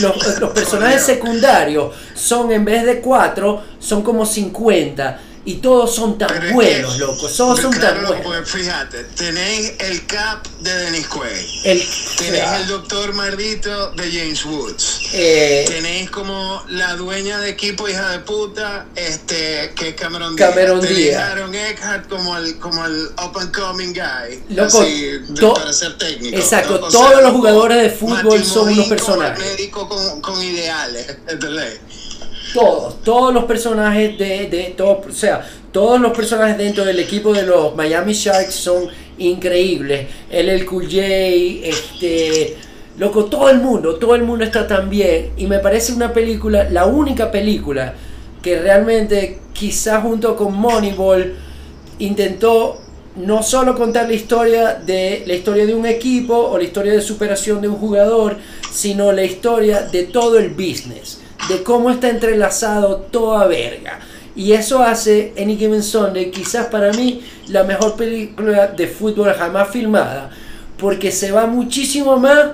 los, personajes secundarios son en vez de 4, son como 50 y todos son tan Pero es buenos, que- locos, todos son claro, tan loco, buenos. pues fíjate, tenéis el Cap de Dennis Quaid, El, tenéis el Doctor Mardito de James Woods. eh, Tenéis como la dueña de equipo, hija de puta, este, que es Cameron Díaz. Cameron Díaz. Aaron Eckhart como el, como el up and coming guy. Loco, así, to- para ser técnico. exacto, ¿no? O todos los loco, jugadores de fútbol son unos personajes. médico con, con ideales, (laughs) ¿entendés? Todos, todos los personajes de, de todo, o sea, todos los personajes dentro del equipo de los Miami Sharks son increíbles. El el J, este, loco, todo el mundo, todo el mundo está tan bien y me parece una película, la única película que realmente quizás junto con Moneyball intentó no solo contar la historia de la historia de un equipo o la historia de superación de un jugador, sino la historia de todo el business, de cómo está entrelazado toda verga. Y eso hace Any Given Sunday quizás para mí la mejor película de fútbol jamás filmada, porque se va muchísimo más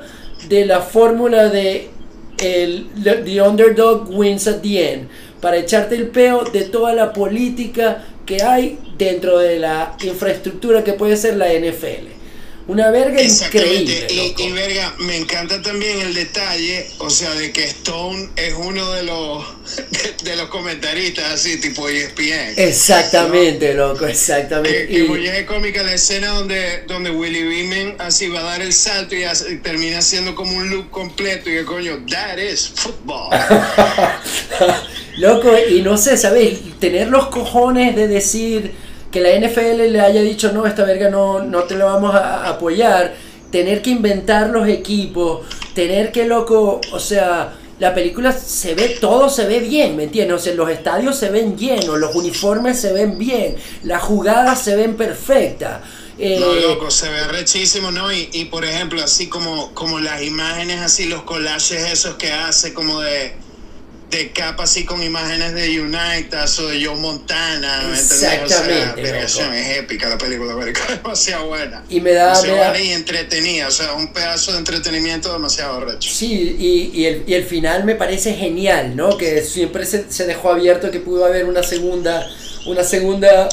de la fórmula de el the underdog wins at the end para echarte el peo de toda la política que hay dentro de la infraestructura que puede ser la NFL. Una verga increíble. Y, loco. y verga, me encanta también el detalle, o sea, de que Stone es uno de los (laughs) de, los comentaristas así, tipo ESPN. Exactamente, loco, Que, exactamente. que Y- muy es cómica la escena donde, donde Willy Beeman así va a dar el salto y, hace- y termina siendo como un loop completo y que coño, that is football. (laughs) Loco, y no sé, ¿sabes? Tener los cojones de decir que la NFL le haya dicho, no, esta verga no, no te la vamos a a apoyar, tener que inventar los equipos, tener que, loco, o sea, la película se ve, todo se ve bien, ¿me entiendes? O sea, los estadios se ven llenos, los uniformes se ven bien, las jugadas se ven perfectas. Eh, no, loco, se ve rechísimo, ¿no? Y, y por ejemplo, así como, como las imágenes, así los collages esos que hace, como de, de capa, así con imágenes de United o de Joe Montana, ¿me entiendes? O sea, Exactamente, loco. es épica la película, es (laughs) demasiado buena. Y me da- me da- y entretenida, o sea, un pedazo de entretenimiento demasiado recho. Sí, y, y el, y el final me parece genial, ¿no? Que siempre se, se dejó abierto que pudo haber una segunda, una segunda,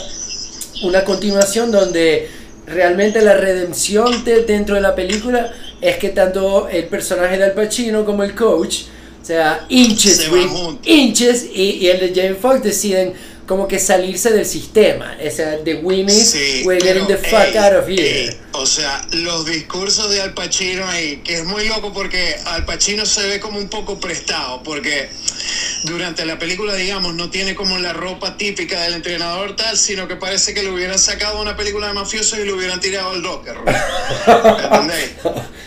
una continuación donde realmente la redención de- dentro de la película es que tanto el personaje de Al Pacino como el coach, o sea, Inches, güey. Inches y, y el de Jamie Foxx deciden como que salirse del sistema, o sea, de Winnie's, Sí, we're getting the fuck ey, out of here. ey, o sea, los discursos de Al Pacino ahí, que es muy loco porque Al Pacino se ve como un poco prestado, porque durante la película, digamos, no tiene como la ropa típica del entrenador tal, sino que parece que le hubieran sacado una película de mafiosos y le hubieran tirado al locker. ¿Entendéis?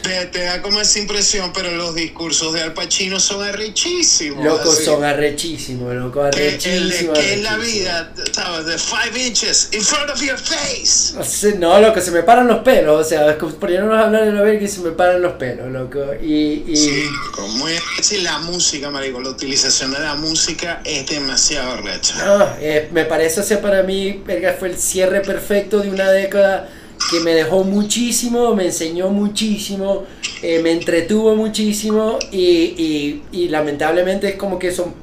Te, te da como esa impresión, pero los discursos de Al Pacino son arrechísimos. Loco, así. son arrechísimos, loco, arrechísimos. que es la vida, ¿sabes? De five inches in front of your face. No, loco, se me paran los pelos, o sea, poniéndonos a hablar de la verga y se me paran los pelos, loco. Y, y Sí, con muy sí, la música, marico, la utilización de la música es demasiado recha. no, eh, me parece, o sea, para mí, verga, fue el cierre perfecto de una década que me dejó muchísimo, me enseñó muchísimo, eh, me entretuvo muchísimo y, y, y lamentablemente es como que son,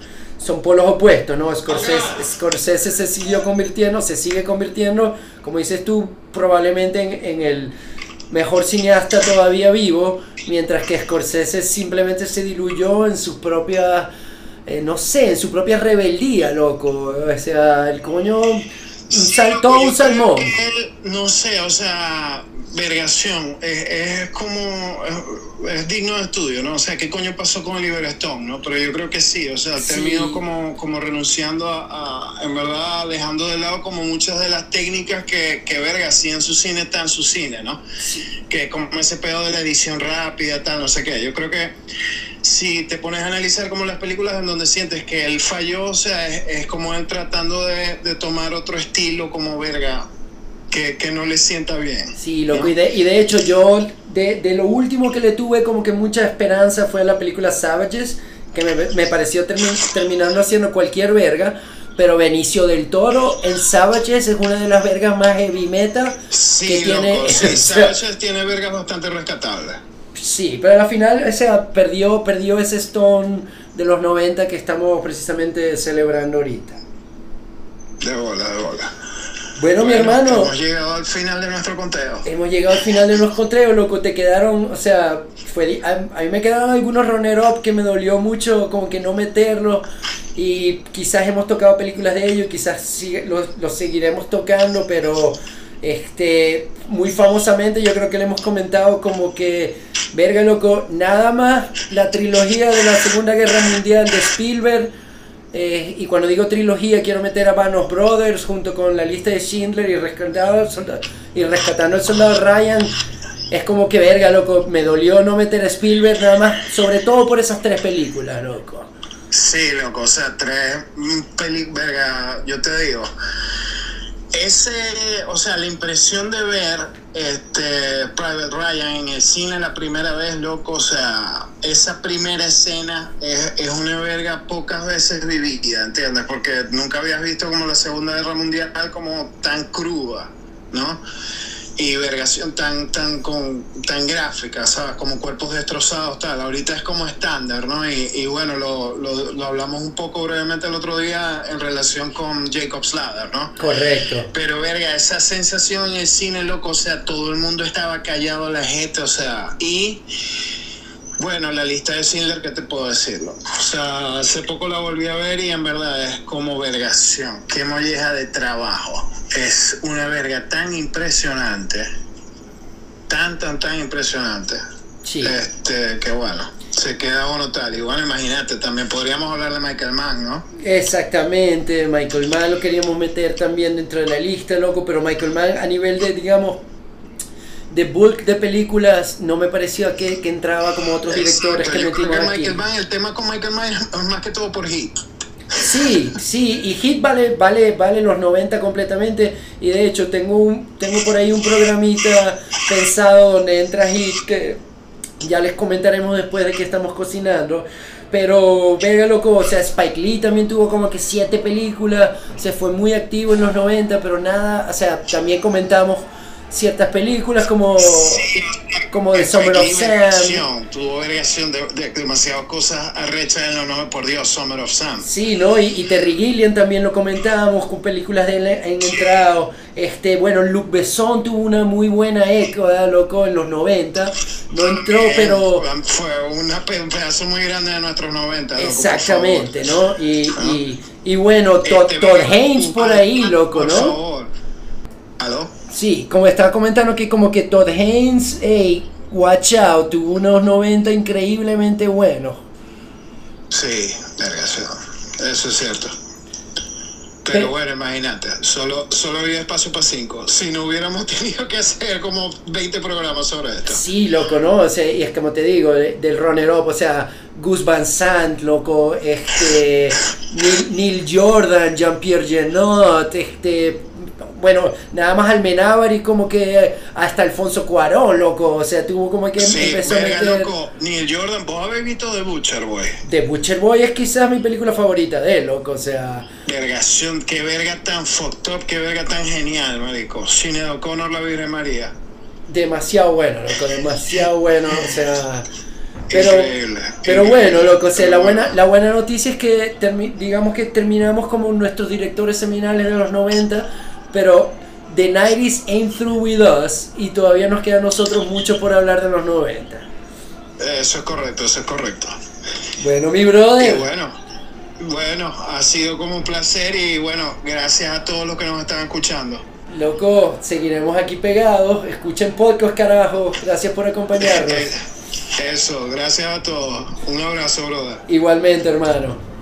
son polos opuestos, ¿no? Scorsese, Scorsese se siguió convirtiendo, se sigue convirtiendo, como dices tú, probablemente en, en el mejor cineasta todavía vivo, mientras que Scorsese simplemente se diluyó en su propia, eh, no sé, en su propia rebeldía, loco. O sea, el coño un sal- todo un salmón. No sé, o sea, vergación, es, es como, es, es digno de estudio, ¿no? O sea, ¿qué coño pasó con Oliver Stone, no? Pero yo creo que sí, o sea, Sí. terminó como, como renunciando a, a- en verdad, dejando de lado como muchas de las técnicas que, que verga, sí en su cine, está en su cine, ¿no? que como ese pedo de la edición rápida, tal, no sé qué. Yo creo que si te pones a analizar como las películas en donde sientes que él falló, o sea, es, es como él tratando de, de tomar otro estilo como verga, que, que no le sienta bien. Sí, loco, ¿no? y de, y de hecho yo, de, de lo último que le tuve como que mucha esperanza fue la película Savages, que me, me pareció termi- terminando haciendo cualquier verga, pero Benicio del Toro en Savages es una de las vergas más heavy metal que Sí, tiene... loco, sí, Savages tiene vergas bastante rescatables. Sí, pero al final, o sea, perdió, perdió ese Stone de los 90 que estamos precisamente celebrando ahorita. De bola, de bola. Bueno, mi Bueno, hermano, Hemos llegado al final de nuestro conteo. hemos llegado al final de los contreos, loco, te quedaron, o sea, fue, a, a mí me quedaron algunos runner-up que me dolió mucho como que no meterlo y quizás hemos tocado películas de ellos, quizás sigue- los, los seguiremos tocando, pero este, muy famosamente yo creo que le hemos comentado como que, verga, loco, nada más la trilogía de la Segunda Guerra Mundial de Spielberg. Eh, y cuando digo trilogía, quiero meter a Band of Brothers junto con la lista de Schindler y rescatando soldado, y rescatando al soldado Ryan. Es como que verga, loco. Me dolió no meter a Spielberg nada más, sobre todo por esas tres películas, loco. Sí, loco, o sea, tres mm, peli, verga, yo te digo. Ese, o sea, la impresión de ver este Private Ryan en el cine la primera vez, loco, o sea, esa primera escena es, es una verga pocas veces vivida, ¿entiendes? Porque nunca habías visto como la Segunda Guerra Mundial como tan cruda, ¿no? Y vergación tan tan con tan gráfica, ¿sabes? Como cuerpos destrozados, tal. Ahorita es como estándar, ¿no? Y, y bueno, lo, lo, lo hablamos un poco brevemente el otro día en relación con Jacob's Ladder, ¿no? Correcto. Pero verga, esa sensación en el cine, loco, o sea, todo el mundo estaba callado la gente, o sea, y bueno, la lista de Schindler, ¿qué te puedo decirlo? O sea, hace poco la volví a ver y en verdad es como vergación. Qué molleja de trabajo. Es una verga tan impresionante. Tan, tan, tan impresionante. Sí. Este, que bueno, se queda uno tal. Bueno, imagínate, también podríamos hablar de Michael Mann, ¿no? Exactamente, Michael Mann lo queríamos meter también dentro de la lista, loco, pero Michael Mann a nivel de, digamos, de bulk de películas no me pareció que, que entraba como otros directores que metimos aquí. Mann, el tema con Michael Mann es más que todo por hit. Sí, sí, y Hit vale, vale, vale los 90 completamente. Y de hecho tengo un, tengo por ahí un programita pensado donde entra Hit que ya les comentaremos después de que estamos cocinando. Pero venga loco, o sea, Spike Lee también tuvo como que siete películas, se fue muy activo en los 90, pero nada, o sea, también comentamos ciertas películas como, como The Summer of Sam. Tuvo variación de, de, demasiadas cosas arrechas en los por Dios, Summer of Sam. Sí, ¿no? Y, y, Terry Gilliam también lo comentábamos con películas de en entrado. Este, bueno, Luc Besson tuvo una muy buena eco, ¿verdad, loco? En los 90. No entró, pero... Fue una, un pedazo muy grande de nuestros 90. Loco, Exactamente, ¿no? Y, y, y, bueno, Todd, Todd Haynes por ahí, loco, por ¿no? Favor. ¿Aló? Sí, como estaba comentando que como que Todd Haynes, hey, watch out, tuvo unos 90 increíblemente buenos. Sí, vergación. Eso es cierto. Pero, bueno, imagínate, solo, solo había espacio para cinco. Si no hubiéramos (laughs) tenido que hacer como 20 programas sobre esto. Sí, loco, ¿no? O sea, y es como te digo, del runner up, o sea, Gus Van Sant, loco, este, Neil, Neil Jordan, Jean-Pierre Genot, este, bueno, nada más Almenábar y como que hasta Alfonso Cuarón, loco. O sea, tuvo como que sí, empezó verga, a meter... loco. Neil Jordan, vos habéis visto The Butcher Boy. The Butcher Boy es quizás mi película favorita de él, loco. O sea. Vergación, qué verga tan fucked up, qué verga tan genial, marico. Cine de O'Connor, la Virgen María. Demasiado bueno, loco, demasiado bueno. O sea. Pero, Increíble, pero increíble. bueno, loco, o sea, la buena, la buena noticia es que digamos que terminamos como nuestros directores seminales de los 90, pero The 90s ain't through with us y todavía nos queda a nosotros mucho por hablar de los 90. Eso es correcto, eso es correcto. Bueno, mi Y brother, bueno, bueno, ha sido como un placer y bueno, gracias a todos los que nos están escuchando. loco, seguiremos aquí pegados. Escuchen podcast, carajo. Gracias por acompañarnos. (laughs) Eso, gracias a todos. Un abrazo, brother. Igualmente, hermano.